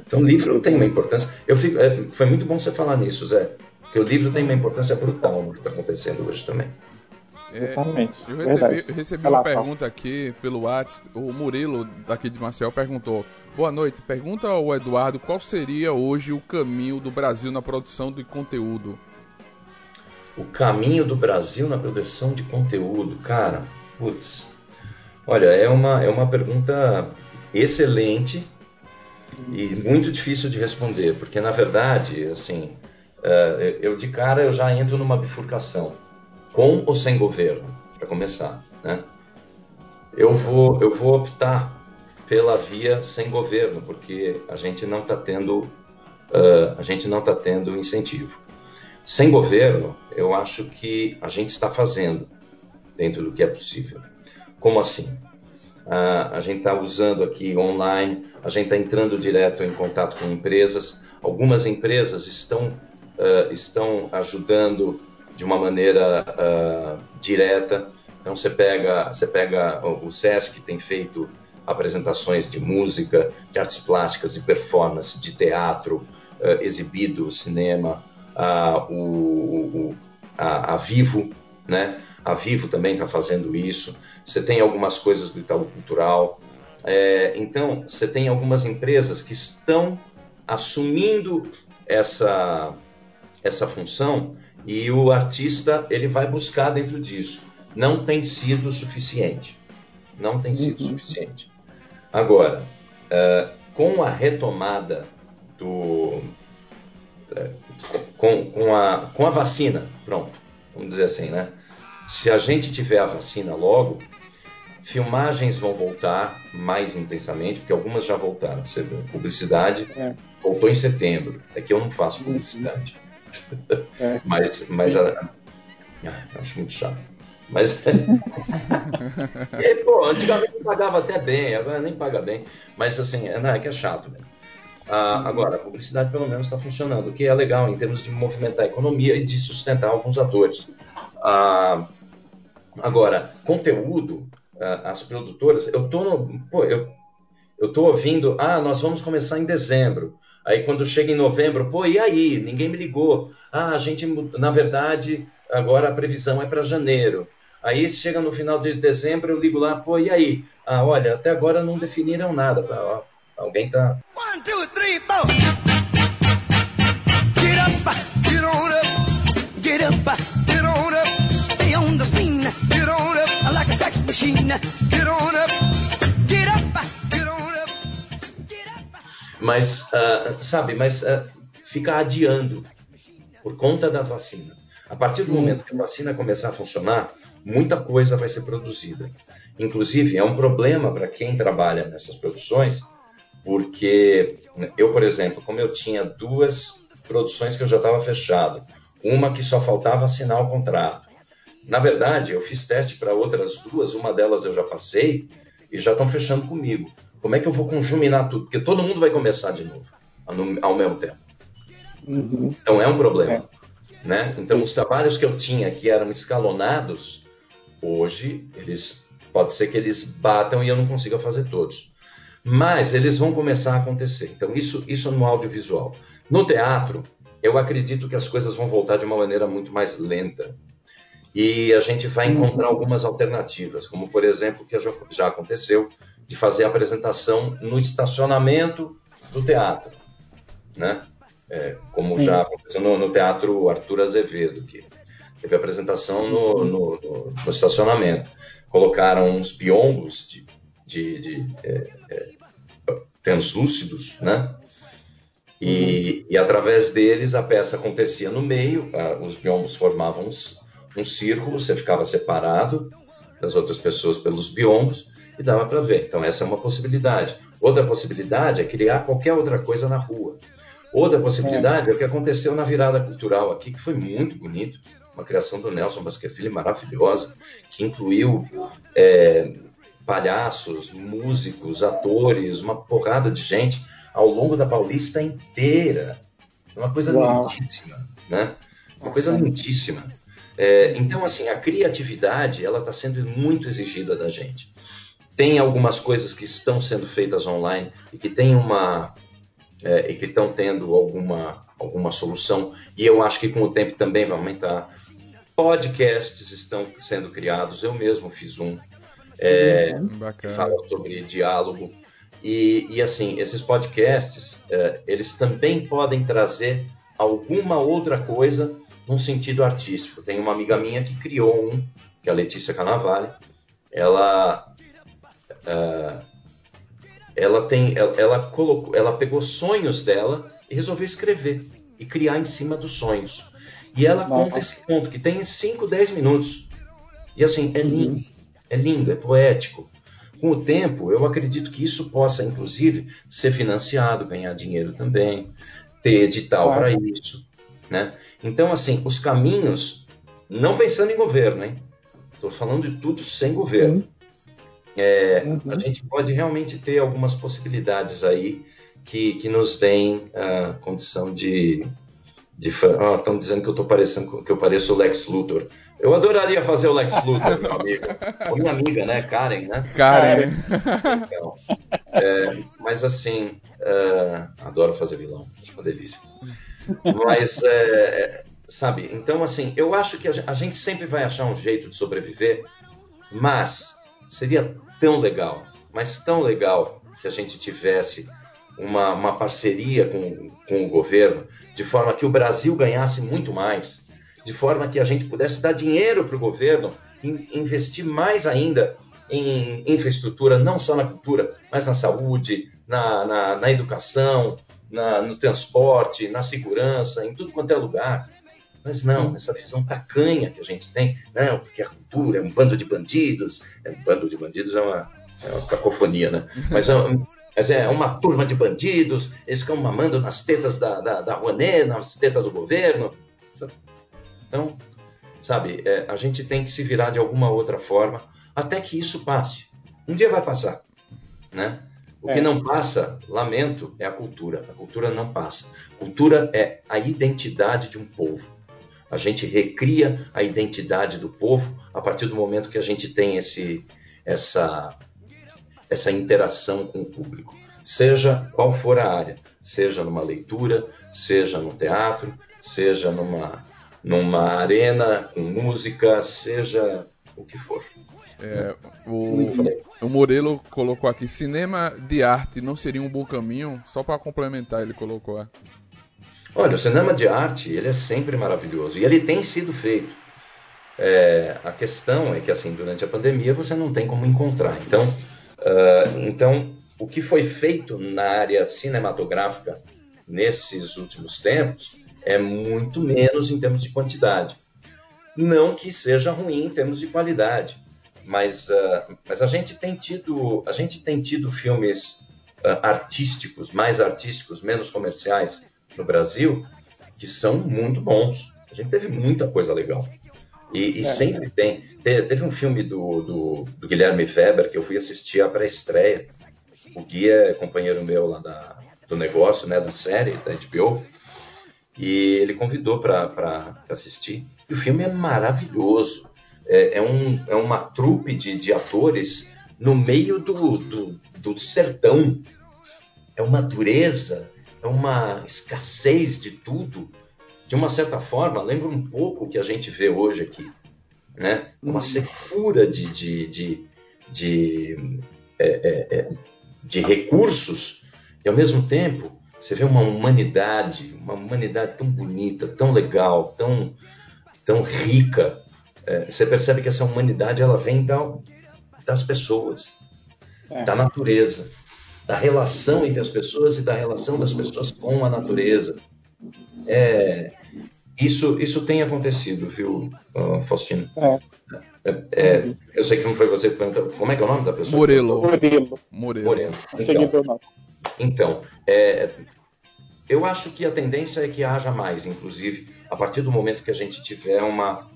Então, o livro tem uma importância. Eu fico, é, foi muito bom você falar nisso, Zé, porque o livro tem uma importância brutal no que está acontecendo hoje também. É, eu recebi, eu recebi uma pergunta aqui pelo WhatsApp. O Murilo, daqui de Marcel, perguntou: Boa noite. Pergunta ao Eduardo qual seria hoje o caminho do Brasil na produção de conteúdo. O caminho do Brasil na produção de conteúdo, cara, putz. Olha, é uma, é uma pergunta excelente e muito difícil de responder, porque na verdade, assim, eu de cara eu já entro numa bifurcação, com ou sem governo, para começar, né? Eu vou, eu vou optar pela via sem governo, porque a gente não está tendo uh, a gente não está tendo incentivo. Sem governo, eu acho que a gente está fazendo dentro do que é possível. Como assim? Uh, a gente está usando aqui online, a gente está entrando direto em contato com empresas. Algumas empresas estão uh, estão ajudando de uma maneira direta. Então você pega você pega o SESC tem feito apresentações de música, de artes plásticas, de performance, de teatro uh, exibido, cinema, uh, o, o, a, a, Vivo, né? A Vivo também está fazendo isso. Você tem algumas coisas do Itaú Cultural. É, então, você tem algumas empresas que estão assumindo essa, essa função e o artista ele vai buscar dentro disso. Não tem sido suficiente. Não tem sido uhum. suficiente. Agora, uh, com a retomada do. Uh, com, com, a, com a vacina, pronto, vamos dizer assim, né? Se a gente tiver a vacina logo, filmagens vão voltar mais intensamente, porque algumas já voltaram. Você viu, publicidade é. voltou em setembro. É que eu não faço publicidade. É. mas mas a, acho muito chato. Mas. e, pô, antigamente pagava até bem, agora nem paga bem. Mas assim, é, não, é que é chato mesmo. Ah, agora, a publicidade pelo menos está funcionando, o que é legal em termos de movimentar a economia e de sustentar alguns atores. Ah, agora, conteúdo, ah, as produtoras, eu tô no, pô, eu, eu tô ouvindo, ah, nós vamos começar em dezembro. Aí quando chega em novembro, pô, e aí? Ninguém me ligou. Ah, a gente, na verdade, agora a previsão é para janeiro. Aí chega no final de dezembro, eu ligo lá, pô, e aí? Ah, olha, até agora não definiram nada. Ah, alguém tá. One, two, three, four. Get up, get on up, get up, get on up, stay on the scene, get on up, like a sex machine, get on up, Mas, uh, sabe, mas uh, fica adiando por conta da vacina. A partir do momento que a vacina começar a funcionar, muita coisa vai ser produzida. Inclusive, é um problema para quem trabalha nessas produções, porque eu, por exemplo, como eu tinha duas produções que eu já estava fechado, uma que só faltava assinar o contrato. Na verdade, eu fiz teste para outras duas, uma delas eu já passei e já estão fechando comigo. Como é que eu vou conjuminar tudo? Porque todo mundo vai começar de novo, ao mesmo tempo. Uhum. Então é um problema. É. Né? Então, os trabalhos que eu tinha que eram escalonados, hoje, eles pode ser que eles batam e eu não consiga fazer todos. Mas eles vão começar a acontecer. Então, isso, isso no audiovisual. No teatro, eu acredito que as coisas vão voltar de uma maneira muito mais lenta. E a gente vai encontrar algumas alternativas, como, por exemplo, que já aconteceu, de fazer a apresentação no estacionamento do teatro. Né? é, como Sim. já aconteceu no, no, Teatro Arthur Azevedo, que teve apresentação no, no, no estacionamento. Colocaram uns biombos de, de, de é, é, translúcidos, né? E, uhum. e, através deles a peça acontecia no meio, a, os biombos formavam um, um círculo, você ficava separado das outras pessoas pelos biombos e dava para ver. Então, essa é uma possibilidade. Outra possibilidade é criar qualquer outra coisa na rua. Outra possibilidade é. é o que aconteceu na virada cultural aqui, que foi muito bonito, uma criação do Nelson Basquefilho maravilhosa, que incluiu é, palhaços, músicos, atores, uma porrada de gente ao longo da Paulista inteira. Uma coisa Uau. lindíssima, né? Uma coisa lindíssima. É, então, assim, a criatividade, ela está sendo muito exigida da gente. Tem algumas coisas que estão sendo feitas online e que tem uma, é, e que estão tendo alguma, alguma solução. E eu acho que com o tempo também vai aumentar. Podcasts estão sendo criados, eu mesmo fiz um é, uhum. que fala sobre diálogo. E, e assim, esses podcasts, é, eles também podem trazer alguma outra coisa num sentido artístico. Tem uma amiga minha que criou um, que é a Letícia Canavalli. Ela uh, ela tem, ela, ela, colocou, ela pegou sonhos dela e resolveu escrever e criar em cima dos sonhos. E ela Nossa. conta esse conto que tem 5, 10 minutos. E assim, é lindo, uhum. é lindo, é poético. Com o tempo, eu acredito que isso possa, inclusive, ser financiado, ganhar dinheiro também, ter edital claro. para isso. Né? Então, assim, os caminhos, não pensando em governo, hein? Estou falando de tudo sem governo. É, uhum. a gente pode realmente ter algumas possibilidades aí que, que nos deem a condição de. de oh, estão dizendo que eu tô parecendo que eu pareço o Lex Luthor. Eu adoraria fazer o Lex Luthor, meu amigo. Ou minha amiga, né? Karen, né? Karen. Então, é, mas assim, uh, adoro fazer vilão, é uma delícia. Mas, é, sabe, então assim, eu acho que a gente sempre vai achar um jeito de sobreviver, mas seria tão legal, mas tão legal que a gente tivesse uma, uma parceria com, com o governo, de forma que o Brasil ganhasse muito mais, de forma que a gente pudesse dar dinheiro para o governo, investir mais ainda em infraestrutura, não só na cultura, mas na saúde, na, na, na educação, na, no transporte, na segurança, em tudo quanto é lugar. Mas não, essa visão tacanha que a gente tem, não, porque a cultura é um bando de bandidos, é um bando de bandidos é uma, é uma cacofonia, né? Mas é, mas é, uma turma de bandidos, eles ficam mamando nas tetas da, da, da Rouanet, nas tetas do governo. Então, sabe, é, a gente tem que se virar de alguma outra forma até que isso passe. Um dia vai passar, né? O é. que não passa, lamento, é a cultura. A cultura não passa. Cultura é a identidade de um povo. A gente recria a identidade do povo a partir do momento que a gente tem esse, essa, essa interação com o público, seja qual for a área, seja numa leitura, seja no teatro, seja numa, numa arena com música, seja o que for. É, o, o Morelo colocou aqui: cinema de arte não seria um bom caminho? Só para complementar, ele colocou. É. Olha, o cinema de arte ele é sempre maravilhoso e ele tem sido feito. É, a questão é que assim durante a pandemia você não tem como encontrar. Então, uh, então o que foi feito na área cinematográfica nesses últimos tempos é muito menos em termos de quantidade. Não que seja ruim em termos de qualidade, mas, uh, mas a gente tem tido a gente tem tido filmes uh, artísticos, mais artísticos, menos comerciais no Brasil, que são muito bons. A gente teve muita coisa legal. E, e é. sempre tem. Teve um filme do, do, do, Guilherme Weber que eu fui assistir a pré-estreia. O Gui é companheiro meu lá da, do negócio, né, da série, da HBO. E ele convidou para assistir. E o filme é maravilhoso é, é, um, é uma trupe de, de atores no meio do, do, do sertão. É uma dureza, é uma escassez de tudo. De uma certa forma, lembra um pouco o que a gente vê hoje aqui. Né? Uma uhum. secura de, de, de, de, é, é, é, de recursos e, ao mesmo tempo, você vê uma humanidade, uma humanidade tão bonita, tão legal, tão, tão rica, é, você percebe que essa humanidade ela vem da, das pessoas, é. da natureza, da relação entre as pessoas e da relação das pessoas com a natureza. É, isso, isso tem acontecido, viu, Faustino? É. É, é, eu sei que não foi você que perguntou. Como é que é o nome da pessoa? Morelo. Morelo. Morelo. Morelo. Então, então é, eu acho que a tendência é que haja mais, inclusive, a partir do momento que a gente tiver uma,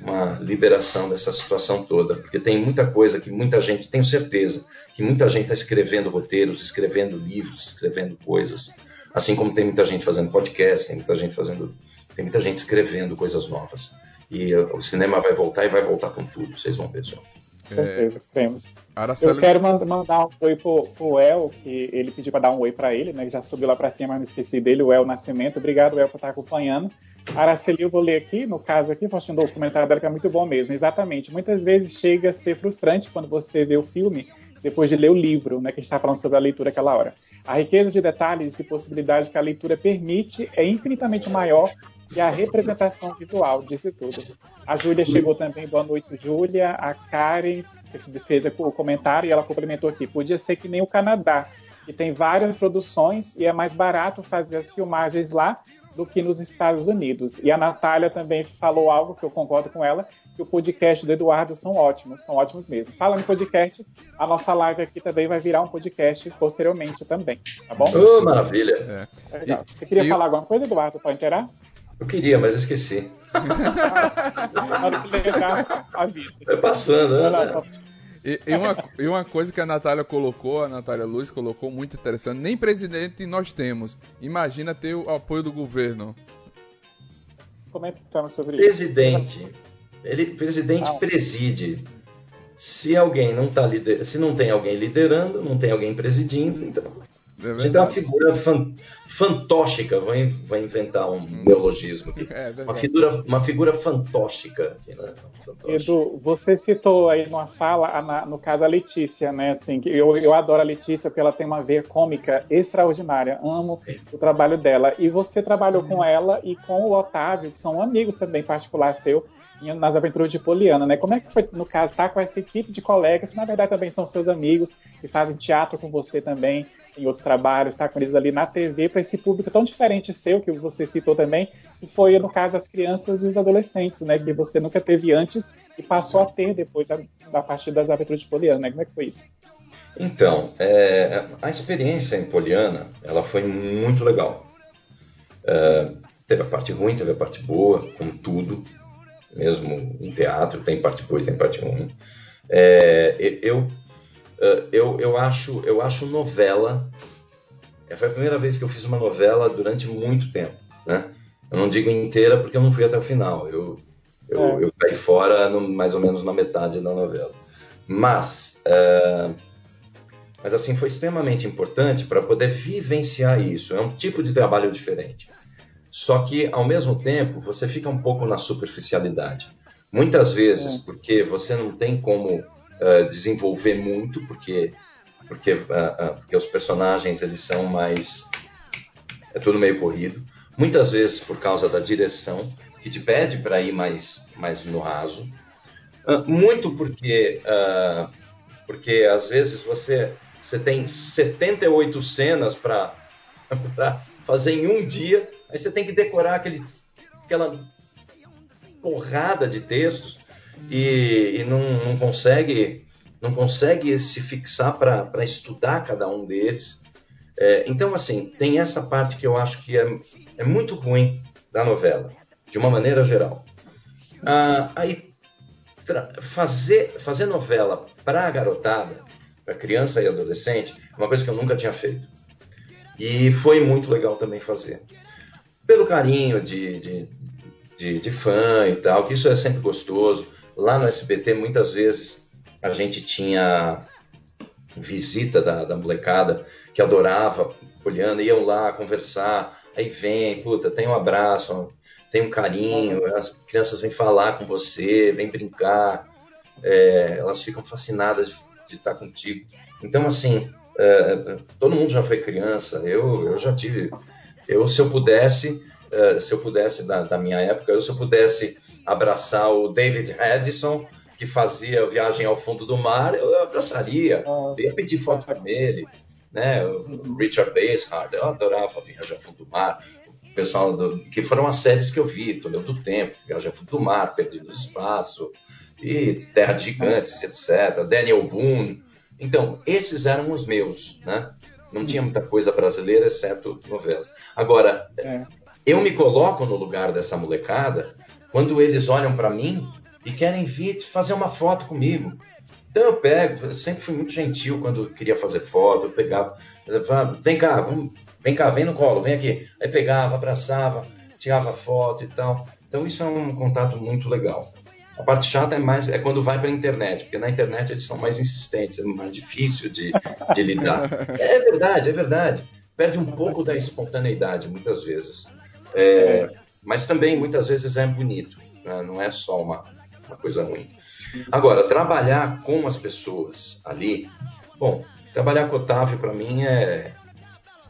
uma liberação dessa situação toda, porque tem muita coisa que muita gente, tenho certeza, que muita gente está escrevendo roteiros, escrevendo livros, escrevendo coisas, assim como tem muita gente fazendo podcast, tem muita gente fazendo, tem muita gente escrevendo coisas novas. E o cinema vai voltar e vai voltar com tudo, vocês vão ver só. Com certeza, temos. Eu quero mandar um oi pro, pro El, que ele pediu para dar um oi para ele, né? Já subiu lá para cima, mas não esqueci dele, o El Nascimento. Obrigado, El, por estar acompanhando. Araceli, eu vou ler aqui, no caso aqui, postando o comentário dela que é muito bom mesmo. Exatamente. Muitas vezes chega a ser frustrante quando você vê o filme depois de ler o livro, né, que a gente está falando sobre a leitura aquela hora. A riqueza de detalhes e possibilidades que a leitura permite é infinitamente maior que a representação visual disso tudo. A Júlia chegou também, boa noite, Júlia. A Karen fez o comentário e ela complementou aqui. Podia ser que nem o Canadá, que tem várias produções e é mais barato fazer as filmagens lá do que nos Estados Unidos. E a Natália também falou algo que eu concordo com ela, que o podcast do Eduardo são ótimos, são ótimos mesmo. Falando em podcast, a nossa live aqui também vai virar um podcast posteriormente também, tá bom? Oh, maravilha! É. Legal. Você queria falar alguma coisa, Eduardo, para inteirar? Eu queria, mas eu esqueci. Que lembrar, avisa. Vai passando, né? E, e, uma, e uma coisa que a Natália colocou, a Natália Luz colocou muito interessante, nem presidente nós temos. Imagina ter o apoio do governo. Comentando sobre presidente, isso. Ele, presidente não. preside. Se alguém não tá lider... se não tem alguém liderando, não tem alguém presidindo, então é a gente é uma figura fan, fantóstica, vou, vou inventar um hum. neologismo aqui. É uma, figura, uma figura fantóstica. Aqui, né? Edu, você citou aí numa fala, no caso a Letícia, né? Assim, eu, eu adoro a Letícia porque ela tem uma veia cômica extraordinária, amo o trabalho dela. E você trabalhou com ela e com o Otávio, que são amigos também particular seu, nas aventuras de Poliana, né? Como é que foi, no caso, estar tá com essa equipe de colegas, que na verdade também são seus amigos, que fazem teatro com você também, em outros trabalhos, estar tá com eles ali na TV, para esse público tão diferente seu, que você citou também, que foi, no caso, as crianças e os adolescentes, né? Que você nunca teve antes e passou a ter depois da, da partir das aventuras de Poliana, né? Como é que foi isso? Então, é, a experiência em Poliana, ela foi muito legal. É, teve a parte ruim, teve a parte boa, como tudo, mesmo em teatro, tem parte boa e tem parte ruim. É, eu, eu, eu, acho, eu acho novela. Foi a primeira vez que eu fiz uma novela durante muito tempo, né? Eu não digo inteira porque eu não fui até o final. Eu, eu, é. eu caí fora no, mais ou menos na metade da novela. Mas, uh, mas assim, foi extremamente importante para poder vivenciar isso. É um tipo de trabalho diferente. Só que, ao mesmo tempo, você fica um pouco na superficialidade. Muitas vezes, é. porque você não tem como uh, desenvolver muito, porque, porque, uh, porque os personagens eles são mais. É tudo meio corrido. Muitas vezes por causa da direção, que te pede para ir mais, mais no raso. muito porque, porque às vezes você, você tem 78 cenas para fazer em um dia, aí você tem que decorar aquele, aquela porrada de textos e, e não, não, consegue não consegue se fixar para estudar cada um deles. É, então, assim, tem essa parte que eu acho que é, é muito ruim da novela, de uma maneira geral. Ah, aí, fazer, fazer novela para a garotada, para criança e adolescente, é uma coisa que eu nunca tinha feito. E foi muito legal também fazer. Pelo carinho de, de, de, de fã e tal, que isso é sempre gostoso. Lá no SBT, muitas vezes, a gente tinha visita da, da molecada que adorava Poliana, iam lá conversar, aí vem, puta, tem um abraço, tem um carinho, as crianças vêm falar com você, vêm brincar, é, elas ficam fascinadas de, de, estar contigo. Então, assim, é, todo mundo já foi criança, eu, eu já tive, eu se eu pudesse, é, se eu pudesse da, da minha época, eu se eu pudesse abraçar o David Edison, que fazia viagem ao fundo do mar, eu abraçaria, eu ia pedir foto com ele, né? O Richard Basehart, eu adorava viajar ao fundo do mar. O pessoal do, que foram as séries que eu vi, Túnel do Tempo, Viagem ao fundo do mar, Perdido no Espaço, e Terra de Gigantes, etc. Daniel Boone. Então, esses eram os meus, né? Não tinha muita coisa brasileira, exceto novelas. Agora, é. eu me coloco no lugar dessa molecada quando eles olham para mim e querem vir fazer uma foto comigo. Então eu pego, eu sempre fui muito gentil quando queria fazer foto, eu pegava, eu falava, vem cá, vamos, vem cá, vem no colo, vem aqui. Aí pegava, abraçava, tirava foto e tal. Então isso é um contato muito legal. A parte chata é mais é quando vai para a internet, porque na internet eles são mais insistentes, é mais difícil de, de lidar. É verdade, é verdade. Perde um pouco da espontaneidade muitas vezes. É, mas também muitas vezes é bonito, né? não é só uma, uma coisa ruim. Agora, trabalhar com as pessoas ali, bom, trabalhar com o Otávio para mim é,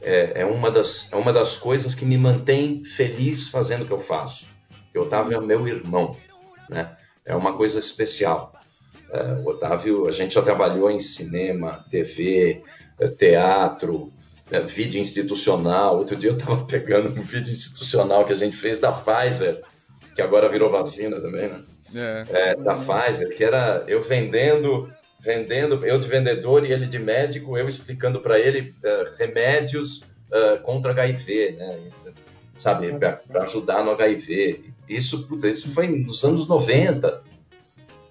é, é, uma das, é uma das coisas que me mantém feliz fazendo o que eu faço. O Otávio é meu irmão, né? É uma coisa especial. É, o Otávio, a gente já trabalhou em cinema, TV, é, teatro, é, vídeo institucional. Outro dia eu estava pegando um vídeo institucional que a gente fez da Pfizer, que agora virou vacina também, né? É. É, da Pfizer, que era eu vendendo, vendendo, eu de vendedor e ele de médico, eu explicando para ele uh, remédios uh, contra HIV, né? Sabe, para ajudar no HIV. Isso, puta, isso foi nos anos 90.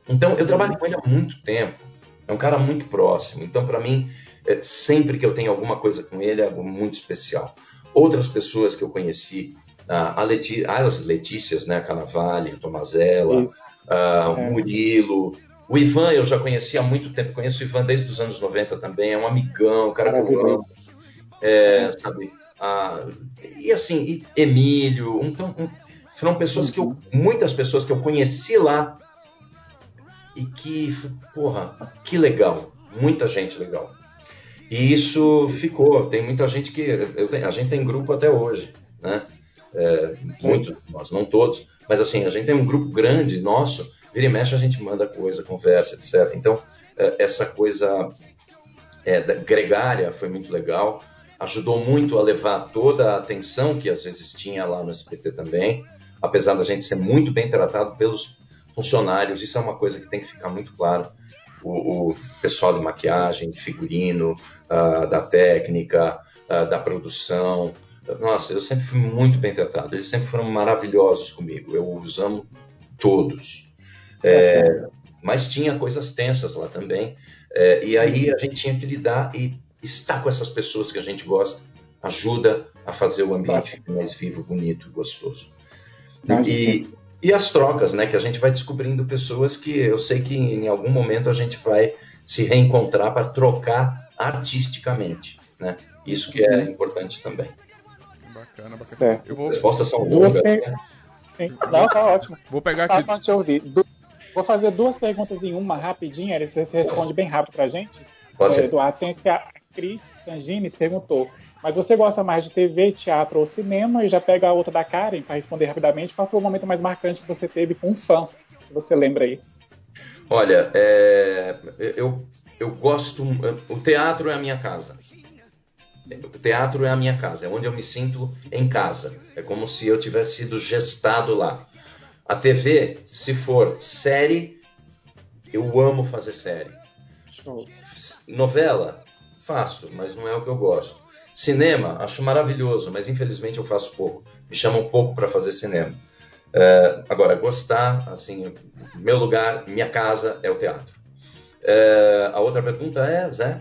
Então, eu trabalho com ele há muito tempo. É um cara muito próximo. Então, para mim, é, sempre que eu tenho alguma coisa com ele, é algo muito especial. Outras pessoas que eu conheci a, Leti, as Letícias, né? Canavalli, Tomazella, uh, é. Murilo. O Ivan eu já conhecia há muito tempo, conheço o Ivan desde os anos 90 também, é um amigão, um cara que eu amo. É, sabe? Ah, e assim, e Emílio, então, um, foram pessoas que eu, muitas pessoas que eu conheci lá e que, porra, que legal, muita gente legal. E isso ficou, tem muita gente que, tenho, a gente tem grupo até hoje, né? é, muitos, nós não todos, mas assim, a gente tem um grupo grande nosso, vira e mexe a gente manda coisa, conversa, etc. Então, é, essa coisa é, gregária foi muito legal, ajudou muito a levar toda a atenção que às vezes tinha lá no SBT também, apesar da gente ser muito bem tratado pelos funcionários, isso é uma coisa que tem que ficar muito claro. O, o pessoal de maquiagem, de figurino, uh, da técnica, uh, da produção, nossa, eu sempre fui muito bem tratado. Eles sempre foram maravilhosos comigo. Eu os amo todos. É, mas tinha coisas tensas lá também. É, e aí a gente tinha que lidar e estar com essas pessoas que a gente gosta ajuda a fazer o ambiente mais vivo, bonito, gostoso. E, e as trocas, né? Que a gente vai descobrindo pessoas que eu sei que em algum momento a gente vai se reencontrar para trocar artisticamente, né? Isso que é importante também. Bacana, bacana. É. Eu vou... As respostas são duas. Per... Sim. Não, tá ótimo. Vou pegar aqui. Tá, te ouvir. Vou fazer duas perguntas em uma rapidinho, você responde bem rápido pra gente. Pode ser. Eduardo, tem que a Cris Sangines perguntou. Mas você gosta mais de TV, teatro ou cinema? E já pega a outra da Karen para responder rapidamente. Qual foi o momento mais marcante que você teve com um fã? Que você lembra aí? Olha, é, eu, eu gosto. O teatro é a minha casa. O teatro é a minha casa, é onde eu me sinto em casa. É como se eu tivesse sido gestado lá. A TV, se for série, eu amo fazer série. Show. Novela, faço, mas não é o que eu gosto. Cinema, acho maravilhoso, mas infelizmente eu faço pouco. Me chamam pouco para fazer cinema. É, agora, gostar, assim, meu lugar, minha casa é o teatro. É, a outra pergunta é, Zé?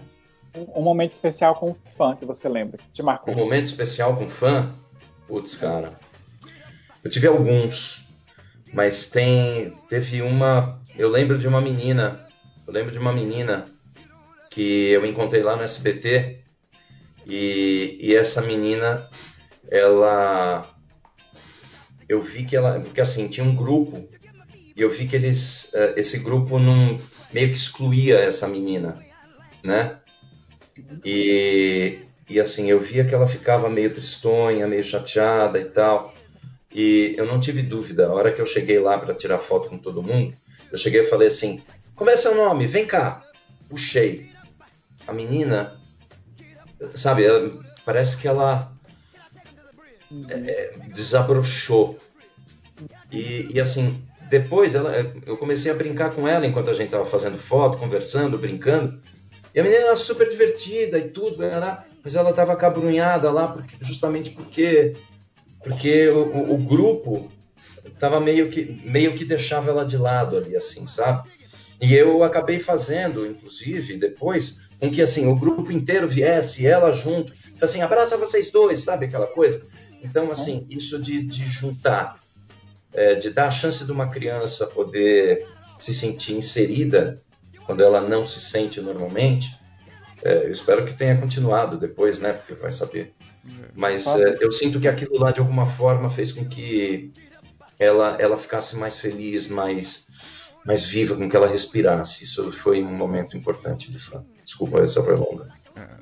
Um, um, momento especial com fã que você lembra, que te marcou. Um momento especial com fã? Putz, cara. Eu tive alguns. Mas tem. Teve uma. Eu lembro de uma menina. Eu lembro de uma menina que eu encontrei lá no SBT. E, e essa menina, ela. Eu vi que ela. Porque assim, tinha um grupo. E eu vi que eles. Eh, esse grupo não. Meio que excluía essa menina. Né? E, e assim, eu via que ela ficava meio tristonha, meio chateada e tal. E eu não tive dúvida, a hora que eu cheguei lá para tirar foto com todo mundo, eu cheguei e falei assim: Como é seu nome? Vem cá. Puxei. A menina, sabe, parece que ela é, desabrochou. E, e, assim, depois ela, eu comecei a brincar com ela enquanto a gente estava fazendo foto, conversando, brincando. E a menina era super divertida e tudo, era, mas ela estava cabrunhada lá porque, justamente porque porque o, o grupo tava meio que meio que deixava ela de lado ali assim sabe e eu acabei fazendo inclusive depois com que assim o grupo inteiro viesse ela junto então, assim abraça vocês dois sabe aquela coisa? Então assim isso de, de juntar é, de dar a chance de uma criança poder se sentir inserida quando ela não se sente normalmente é, eu espero que tenha continuado depois né porque vai saber. Mas é, eu sinto que aquilo lá, de alguma forma, fez com que ela, ela ficasse mais feliz, mais, mais viva, com que ela respirasse. Isso foi um momento importante de fã. Desculpa, essa foi longa.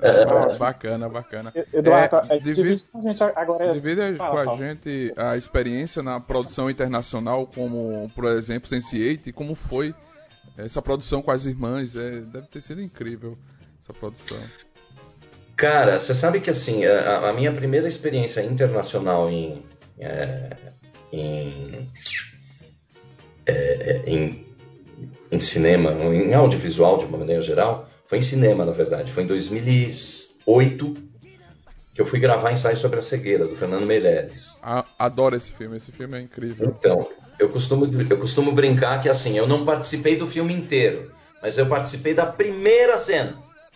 É, é, bacana, bacana. Eduardo, é, divide com a gente agora. Divide com a gente a experiência na produção internacional, como, por exemplo, Sense8, como foi essa produção com as irmãs. É, deve ter sido incrível essa produção. Cara, você sabe que assim, a, a, minha primeira experiência internacional em, é, em, é, em, em, cinema, em audiovisual de uma maneira geral, foi em cinema, na verdade. Foi em 2008 que eu fui gravar ensaio sobre a cegueira, do Fernando Meirelles. Adoro esse filme, esse filme é incrível. Então, eu costumo, eu costumo brincar que assim, eu não participei do filme inteiro, mas eu participei da primeira cena.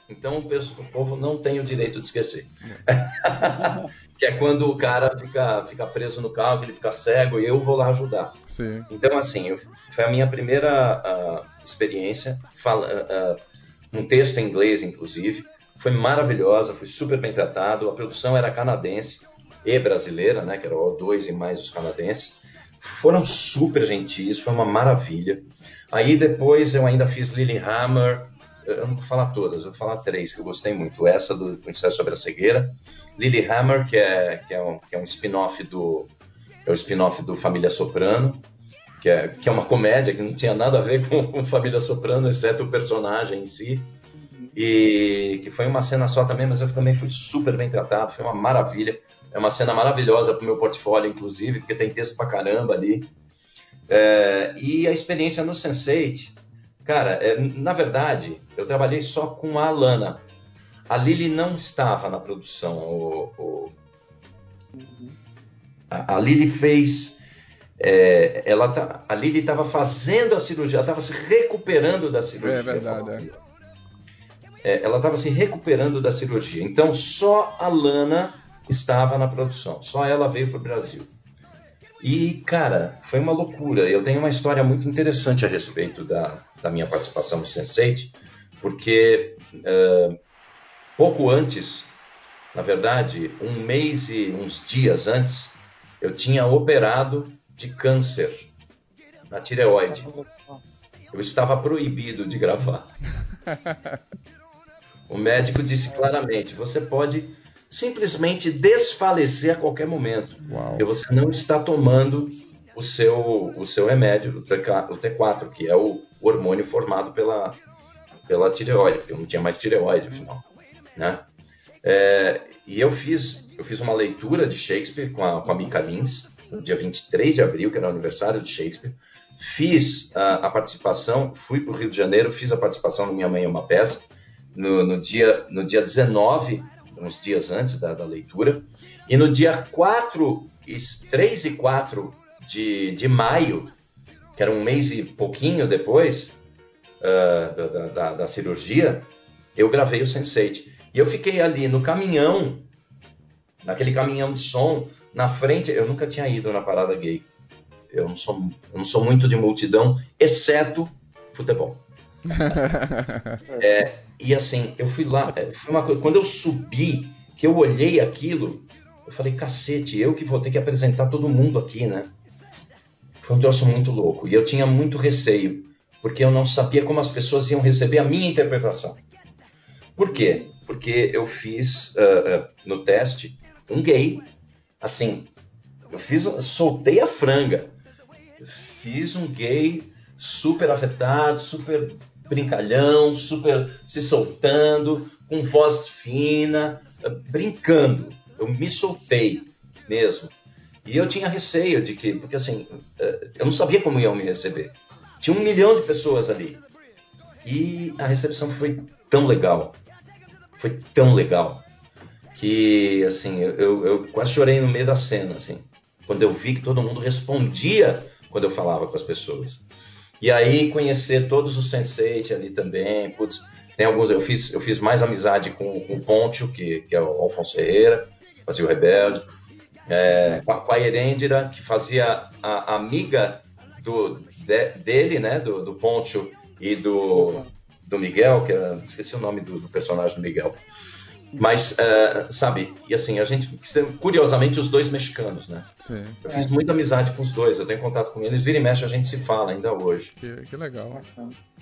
Então o povo não tem o direito de esquecer. que é quando o cara fica, fica preso no carro, ele fica cego e eu vou lá ajudar. Sim. Então, assim, foi a minha primeira uh, experiência, fala, uh, um texto em inglês, inclusive. Foi maravilhosa, foi super bem tratado. A produção era canadense e brasileira, né? Que era o O2 e mais os canadenses. Foram super gentis, foi uma maravilha. Aí depois eu ainda fiz Lilyhammer, eu não vou falar todas, eu vou falar três que eu gostei muito. Essa do, do sobre a cegueira, Lilyhammer, que é, que é um, que é um spin-off do é o spin-off do Família Soprano, que é, que é uma comédia que não tinha nada a ver com, Família Soprano, exceto o personagem em si. E que foi uma cena só também, mas eu também fui super bem tratado, foi uma maravilha. É uma cena maravilhosa para o meu portfólio, inclusive, porque tem texto pra caramba ali. É, e a experiência no Sense8, Cara, é, na verdade, eu trabalhei só com a Alana. A Lili não estava na produção. O, o... A, a Lili fez. É, ela tá, a Lili estava fazendo a cirurgia, ela estava se recuperando da cirurgia. É verdade. É. é ela estava se recuperando da cirurgia. Então, só a Lana estava na produção. Só ela veio para o Brasil. E, cara, foi uma loucura. Eu tenho uma história muito interessante a respeito da, da minha participação no Sense8, porque uh, pouco antes, na verdade, um mês e uns dias antes, eu tinha operado de câncer na tireoide. Eu estava proibido de gravar. O médico disse claramente: você pode simplesmente desfalecer a qualquer momento. Uau. Porque você não está tomando o seu, o seu remédio, o, T4, que é o hormônio formado pela, pela tireoide, porque eu não tinha mais tireoide, afinal. Né? É, e eu fiz, eu fiz uma leitura de Shakespeare com a, com a Mika Lins, no dia 23 de abril, que era o aniversário de Shakespeare. Fiz a, a participação, fui para o Rio de Janeiro, fiz a participação no Minha Mãe é uma Peça, no, no, dia, no dia 19, uns dias antes da, da leitura, e no dia 4, 3 e 4 de, de maio, que era um mês e pouquinho depois uh, da, da, da, cirurgia, eu gravei o Sense8. E eu fiquei ali no caminhão, naquele caminhão de som, na frente. Eu nunca tinha ido na parada gay. Eu não sou, eu não sou muito de multidão, exceto futebol. é, e assim, eu fui lá, é, foi uma coisa, quando eu subi, que eu olhei aquilo, eu falei, cacete, eu que vou ter que apresentar todo mundo aqui, né? Foi um troço muito louco. E eu tinha muito receio, porque eu não sabia como as pessoas iam receber a minha interpretação. Por quê? Porque eu fiz uh, uh, no teste um gay, assim, eu fiz, soltei a franga, fiz um gay super afetado, super brincalhão, super se soltando, com voz fina, brincando. Eu me soltei mesmo. E eu tinha receio de que, porque assim, eh, eu não sabia como iam me receber. Tinha um milhão de pessoas ali. E a recepção foi tão legal. Foi tão legal. Que, assim, eu, eu quase chorei no meio da cena, assim. Quando eu vi que todo mundo respondia quando eu falava com as pessoas. E aí conhecer todos os sensei ali também, putz, tem alguns, eu fiz, eu fiz mais amizade com, com o Pontio, que, que é o Alfonso Ferreira, fazia o Rebelde, é, com a Erendira, que fazia a, a amiga do, de, dele, né, do, do Pontio e do, do Miguel, que era, esqueci o nome do, do personagem do Miguel. Mas, uh, sabe, e assim, a gente, curiosamente, os dois mexicanos, né? Sim. Eu fiz muita amizade com os dois, eu tenho contato com eles, vira e mexe, a gente se fala ainda hoje. Que, que legal.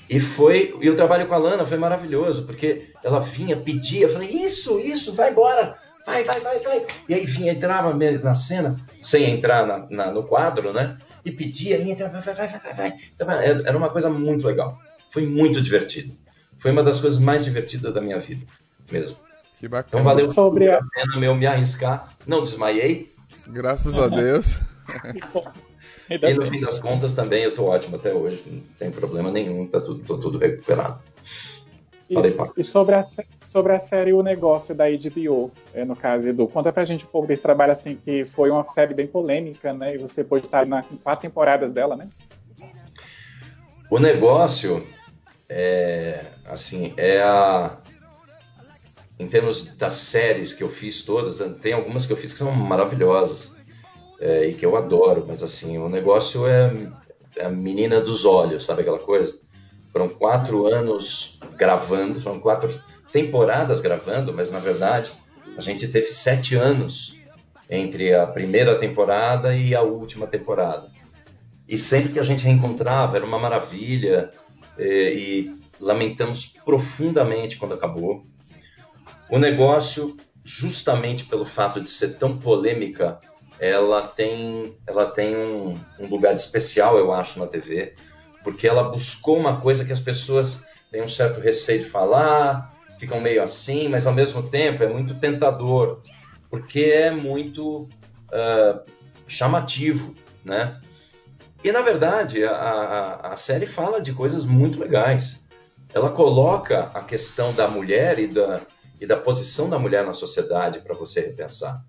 E foi, e o trabalho com a Lana foi maravilhoso, porque ela vinha, pedia, eu falei, isso, isso, vai embora, vai, vai, vai, vai. E aí vinha, entrava na cena, sem entrar na, na, no quadro, né? E pedia, e entrava, vai, vai, vai, vai, vai. Então, era uma coisa muito legal. Foi muito divertido. Foi uma das coisas mais divertidas da minha vida, mesmo. Que bacana. Então valeu sobre a pena meu me arriscar. Não desmaiei. Graças a Deus. e no fim das contas também eu tô ótimo até hoje. Não tem problema nenhum, tá tudo, tô tudo recuperado. Falei, e, sobre a, sobre a série O Negócio da HBO, é, no caso, Edu, conta pra gente um pouco desse trabalho, assim, que foi uma série bem polêmica, né? E você pode estar na, em quatro temporadas dela, né? O Negócio, é, assim, é a, em termos das séries que eu fiz todas, tem algumas que eu fiz que são maravilhosas é, e que eu adoro, mas assim, o negócio é, a menina dos olhos, sabe aquela coisa? Foram quatro anos gravando, foram quatro temporadas gravando, mas na verdade a gente teve sete anos entre a primeira temporada e a última temporada. E sempre que a gente reencontrava era uma maravilha e, é, e lamentamos profundamente quando acabou o negócio, justamente pelo fato de ser tão polêmica, ela tem, ela tem um, um lugar especial, eu acho, na TV, porque ela buscou uma coisa que as pessoas têm um certo receio de falar, ficam meio assim, mas ao mesmo tempo é muito tentador, porque é muito uh, chamativo, né? E na verdade a, a, a, série fala de coisas muito legais. Ela coloca a questão da mulher e da, e da posição da mulher na sociedade para você repensar.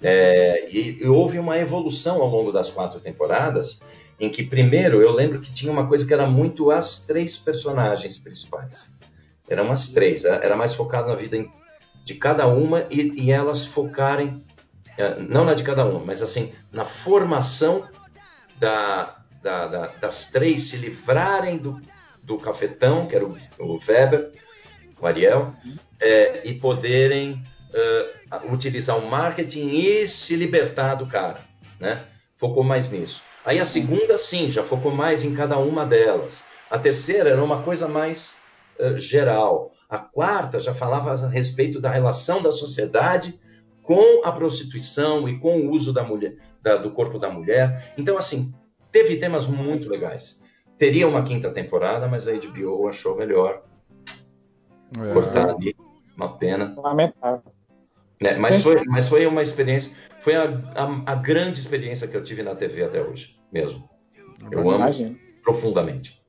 É, e, e, houve uma evolução ao longo das quatro temporadas, em que, primeiro, eu lembro que tinha uma coisa que era muito as três personagens principais. Eram as três, era mais focado na vida de cada uma e, e elas focarem é, não na de cada uma, mas assim, na formação da, da, da, das três se livrarem do, do cafetão, que era o, o Weber, o Ariel, é, e poderem uh, utilizar o marketing e se libertar do cara, né? Focou mais nisso. Aí a segunda, sim, já focou mais em cada uma delas. A terceira era uma coisa mais uh, geral. A quarta já falava a respeito da relação da sociedade com a prostituição e com o uso da mulher, da, do corpo da mulher. Então, assim, teve temas muito legais. Teria uma quinta temporada, mas a HBO achou melhor é. cortar ali. Uma pena. Lamentável. É, mas, foi, mas foi uma experiência, foi a, a, a, grande experiência que eu tive na TV até hoje, mesmo. Eu, eu amo imagino. profundamente.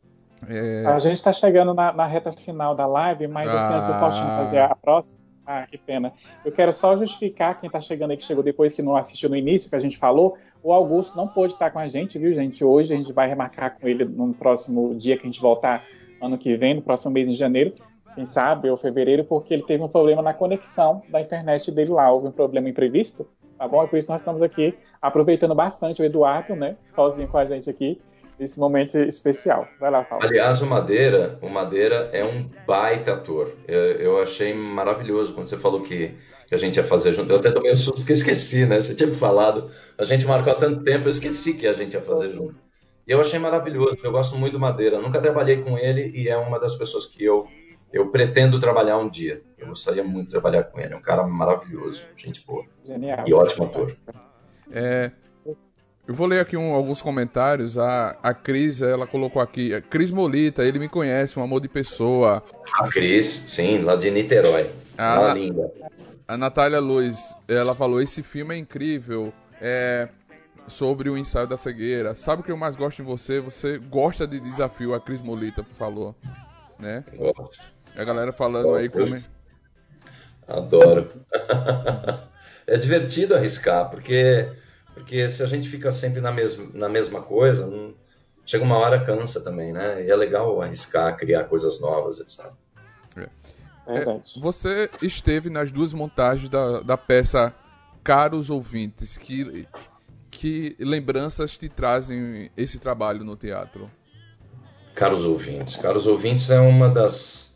É... A gente está chegando na, na, reta final da live, mas assim, antes do Faustino ah. fazer a próxima, ah, que pena. Eu quero só justificar quem está chegando aí, que chegou depois, que não assistiu no início, que a gente falou. O Augusto não pôde estar com a gente, viu, gente? Hoje a gente vai remarcar com ele no próximo dia que a gente voltar ano que vem, no próximo mês de janeiro, quem sabe, ou fevereiro, porque ele teve um problema na conexão da internet dele lá. Houve um problema imprevisto, tá bom? E por isso nós estamos aqui aproveitando bastante o Eduardo, né? Sozinho com a gente aqui esse momento especial. Vai lá, Paulo. Aliás, o Madeira, o Madeira é um baita ator. Eu, eu achei maravilhoso quando você falou que, que, a gente ia fazer junto. Eu até tomei um susto porque esqueci, né? Você tinha me falado. A gente marcou há tanto tempo, eu esqueci que a gente ia fazer junto. E eu achei maravilhoso. Eu gosto muito do Madeira. nunca trabalhei com ele e é uma das pessoas que eu eu pretendo trabalhar um dia. Eu gostaria muito de trabalhar com ele. É um cara maravilhoso, gente boa. Genial. E ótimo ator. É, eu vou ler aqui um, alguns comentários. A, a Cris, ela colocou aqui. Cris Molita, ele me conhece, um amor de pessoa. A Cris, sim, lá de Niterói. A, lá linda. A Natália Luz, ela falou: esse filme é incrível. É sobre o ensaio da cegueira. Sabe o que eu mais gosto em você? Você gosta de desafio, a Cris Molita falou. Né? Gosto. A galera falando aí como. Adoro. é divertido arriscar, porque porque se a gente fica sempre na mesma, na mesma coisa, não... chega uma hora cansa também, né? E é legal arriscar, criar coisas novas, etc. É. É, você esteve nas duas montagens da, da peça Caros Ouvintes. Que, que lembranças te trazem esse trabalho no teatro? Caros Ouvintes. Caros Ouvintes é uma das,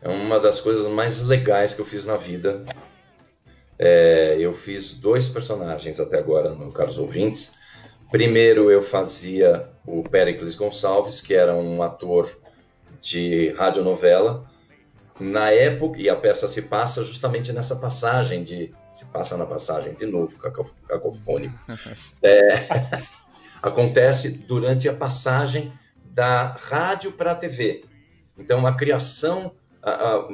é uma das coisas mais legais que eu fiz na vida. É, eu fiz dois personagens até agora no Caros Ouvintes. Primeiro eu fazia o Pericles Gonçalves, que era um ator de radionovela. Na época, e a peça se passa justamente nessa passagem de. Se passa na passagem, de novo, cacofônico. É, acontece durante a passagem da rádio para a TV. Então, a criação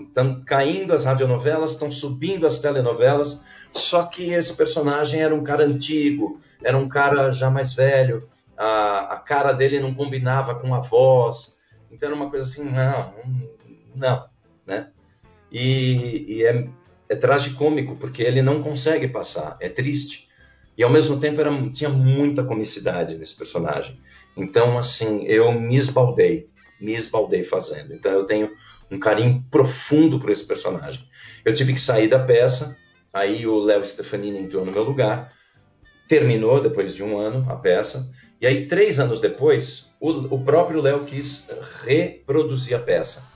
estão caindo as radionovelas, estão subindo as telenovelas, só que esse personagem era um cara antigo, era um cara já mais velho, a, a cara dele não combinava com a voz, então era uma coisa assim, não, não, né? E, e é, é tragicômico, porque ele não consegue passar, é triste. E ao mesmo tempo era, tinha muita comicidade nesse personagem. Então, assim, eu me esbaldei, me esbaldei fazendo. Então eu tenho um carinho profundo por esse personagem. Eu tive que sair da peça, aí o Léo Stefanini entrou no meu lugar, terminou depois de um ano a peça, e aí três anos depois, o, o próprio Léo quis reproduzir a peça.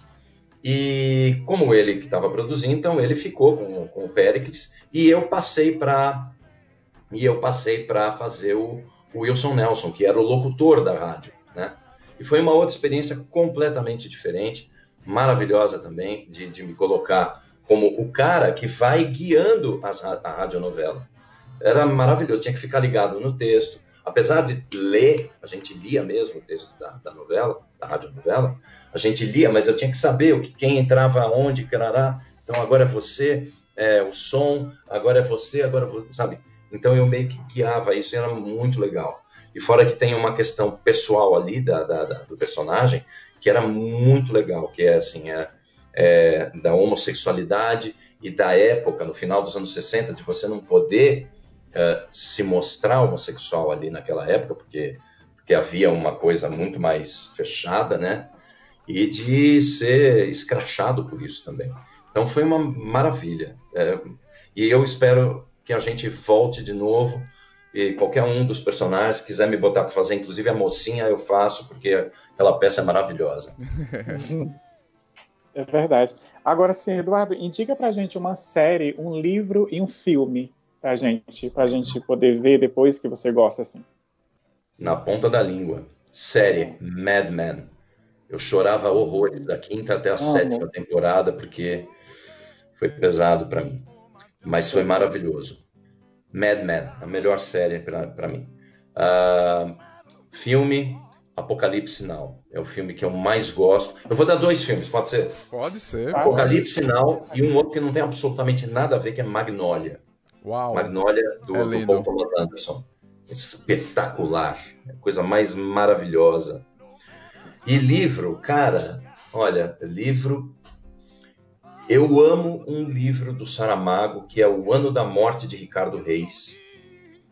E como ele que estava produzindo, então ele ficou com, com o Pericles e eu passei para e eu passei para fazer o, o Wilson Nelson, que era o locutor da rádio, né? E foi uma outra experiência completamente diferente maravilhosa também, de, de me colocar como o cara que vai guiando as, a radionovela. Era maravilhoso, tinha que ficar ligado no texto. Apesar de ler, a gente lia mesmo o texto da, da novela, da radionovela, a gente lia, mas eu tinha que saber o que quem entrava onde, carará. Então agora é você, é, o som, agora é você, agora você, sabe? Então eu meio que guiava isso, era muito legal. E fora que tem uma questão pessoal ali da, da, da do personagem, que era muito legal, que é assim, é, é, da homossexualidade e da época, no final dos anos 60, de você não poder é, se mostrar homossexual ali naquela época, porque, porque havia uma coisa muito mais fechada, né? E de ser escrachado por isso também. Então foi uma maravilha. É, e eu espero que a gente volte de novo e qualquer um dos personagens quiser me botar para fazer, inclusive a mocinha, eu faço, porque aquela peça é maravilhosa. É verdade. Agora sim, Eduardo, indica pra gente uma série, um livro e um filme pra gente, pra gente poder ver depois que você gosta, assim. Na ponta da língua. Série Mad Men. Eu chorava horrores da quinta até a Amo. sétima temporada, porque foi pesado para mim. Mas foi maravilhoso. Mad Men, a melhor série para mim. Ah, filme Apocalipse Now. É o filme que eu mais gosto. Eu vou dar dois filmes, pode ser? Pode ser. Tá. pode. Apocalipse Now e um outro que não tem absolutamente nada a ver, que é Magnolia. Uau. Magnolia do, É do. Paul Thomas Anderson. Espetacular. Coisa mais maravilhosa. E livro, cara, olha, livro. Eu amo um livro do Saramago, que é O Ano da Morte de Ricardo Reis,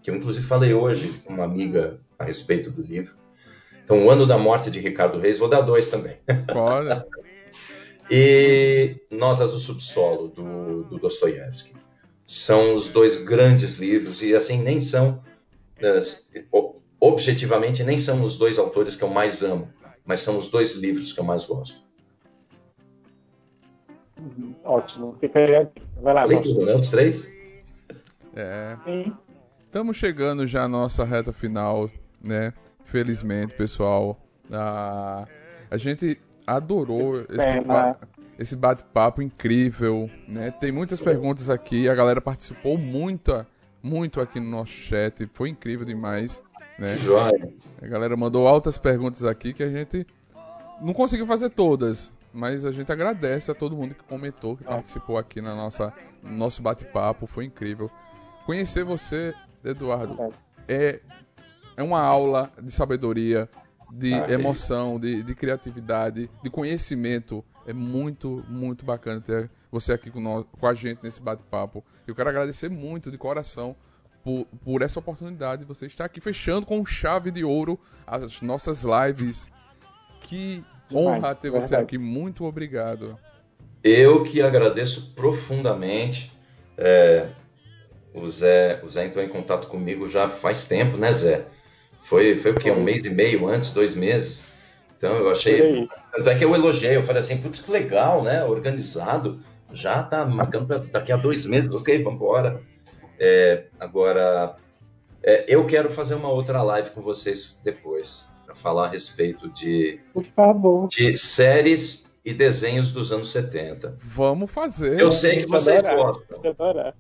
que eu inclusive falei hoje com uma amiga a respeito do livro. Então, O Ano da Morte de Ricardo Reis, vou dar dois também. Pode. E Notas do Subsolo, do, do Dostoiévski. São os dois grandes livros, e assim, nem são, eh, objetivamente, nem são os dois autores que eu mais amo, mas são os dois livros que eu mais gosto. Ótimo. Fica aí. Vai lá, Falei Jorge. tudo, né? Os três? É. Estamos chegando já à nossa reta final, né? Felizmente, pessoal. Ah, a gente adorou esse, ba- esse bate-papo incrível, né? Tem muitas perguntas aqui, a galera participou muita, muito aqui no nosso chat, foi incrível demais, né? Joia. A galera mandou altas perguntas aqui que a gente não conseguiu fazer todas, mas a gente agradece a todo mundo que comentou, que participou aqui na nossa, no nosso bate-papo, foi incrível. Conhecer você, Eduardo, é, é uma aula de sabedoria, de Ah, emoção, de, de criatividade, de conhecimento. É muito, muito bacana ter você aqui com, nós, com a gente nesse bate-papo. Eu quero agradecer muito de coração por, por essa oportunidade de você estar aqui fechando com chave de ouro as nossas lives. Que Demais, honra ter você verdade. aqui. Muito obrigado. Eu que agradeço profundamente. É, o, Zé, o Zé entrou em contato comigo já faz tempo, né, Zé? Foi, foi o quê? Um mês e meio antes, dois meses? Então eu achei. Tanto é que eu elogiei, eu falei assim, putz, que legal, né? Organizado. Já tá marcando para daqui a dois meses, ok, vamos embora. É, agora, é, eu quero fazer uma outra live com vocês depois, para falar a respeito de, Por favor. de séries e desenhos dos anos 70. Vamos fazer. Eu sei que vocês adorar. gostam. Eu adorar.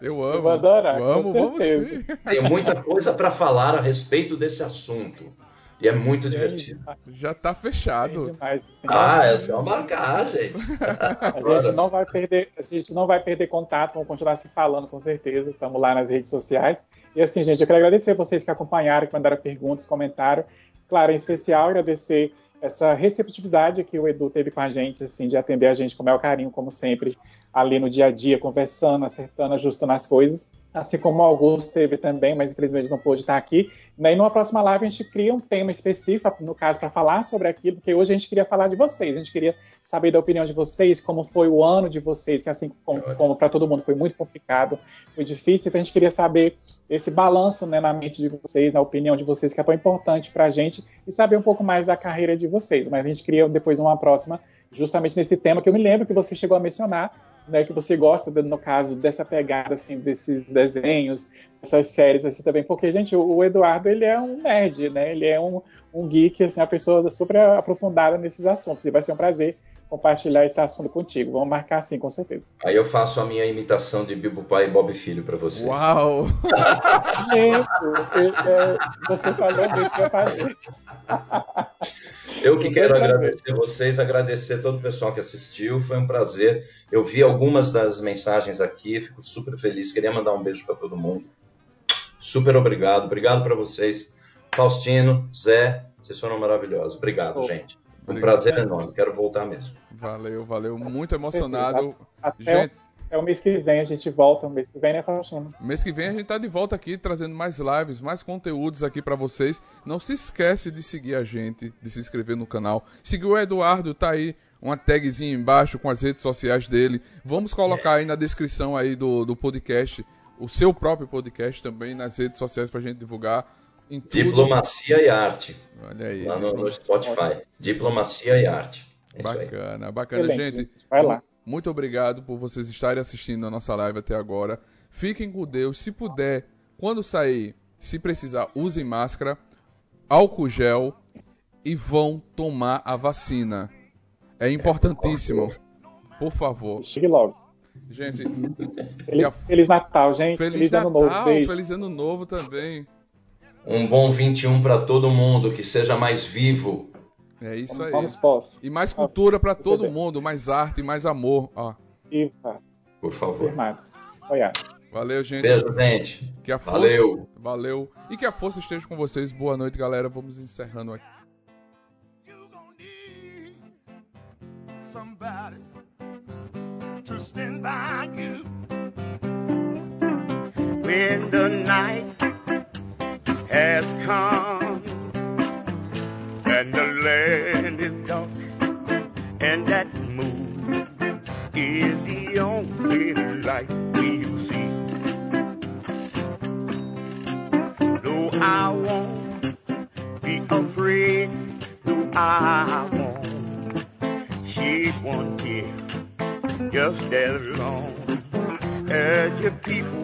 Eu Eu amo. vou adorar, com Vamos, vamos sim. Tem muita coisa para falar a respeito desse assunto. E é muito divertido. Já tá Bem fechado. demais, assim. Ah, é só marcar, gente. A gente não vai perder, a gente não vai perder contato, vamos continuar se falando com certeza. Estamos lá nas redes sociais. E assim, gente, eu quero agradecer vocês que acompanharam, que mandaram perguntas, comentaram. Claro, em especial agradecer essa receptividade que o Edu teve com a gente, assim, de atender a gente com o maior carinho, como sempre, ali no dia a dia, conversando, acertando, ajustando as coisas. Assim como o Augusto teve também, mas infelizmente não pôde estar aqui. E numa próxima live, a gente cria um tema específico, no caso, para falar sobre aquilo, porque hoje a gente queria falar de vocês, a gente queria saber da opinião de vocês, como foi o ano de vocês, que assim como, como para todo mundo foi muito complicado, foi difícil, então a gente queria saber esse balanço né, na mente de vocês, na opinião de vocês, que é tão importante para a gente, e saber um pouco mais da carreira de vocês. Mas a gente queria depois uma próxima, justamente nesse tema que eu me lembro que você chegou a mencionar, né, que você gosta, no caso, dessa pegada, assim, desses desenhos, essas séries, assim, também, porque, gente, o, o Eduardo, ele é um nerd, né, ele é um, um geek, assim, uma pessoa super aprofundada nesses assuntos, e vai ser um prazer compartilhar esse assunto contigo, vamos marcar sim, com certeza. Aí eu faço a minha imitação de Bibo Pai e Bob Filho para vocês. Uau! Gente, é, você falou disso que eu falei. Eu que quero agradecer vocês, agradecer todo o pessoal que assistiu, foi um prazer. Eu vi algumas das mensagens aqui, fico super feliz. Queria mandar um beijo para todo mundo. Super obrigado, obrigado para vocês. Faustino, Zé, vocês foram maravilhosos. Obrigado, Oh, gente. Um obrigado. prazer enorme, quero voltar mesmo. Valeu, valeu. Muito emocionado. Até Gente, é o mês que vem, a gente volta, o mês que vem, né, Faustino? mês que vem a gente tá de volta aqui trazendo mais lives, mais conteúdos aqui pra vocês. Não se esquece de seguir a gente, de se inscrever no canal. Seguir o Eduardo, tá aí uma tagzinha embaixo com as redes sociais dele. Vamos colocar aí na descrição aí do, do podcast o seu próprio podcast também nas redes sociais pra gente divulgar. Em tudo. Diplomacia e arte. Olha aí. Lá no, no Spotify. Diplomacia e arte. É isso aí. Bacana, bacana, Excelente, gente. Vai lá. Muito obrigado por vocês estarem assistindo a nossa live até agora. Fiquem com Deus. Se puder, quando sair, se precisar, usem máscara, álcool gel e vão tomar a vacina. É importantíssimo. Por favor. Chegue logo. Gente, Feliz, a- Feliz Natal, gente. feliz, Feliz, Natal, Ano Novo. Beijo. feliz ano novo também. Um bom 21 para todo mundo, que seja mais vivo. É isso aí. Vamos posse. E mais cultura pra todo bem. mundo, mais arte, mais amor. Ó, Viva. Por favor. Olha. valeu, gente. Beijo, gente. Que a força, Valeu. Valeu. E que a força esteja com vocês. Boa noite, galera. Vamos encerrando aqui. somebody to stand by you when the night has come and the land is dark and that moon is the only light we'll see. No, I won't be afraid. No, I won't shed one tear. Just as long as your people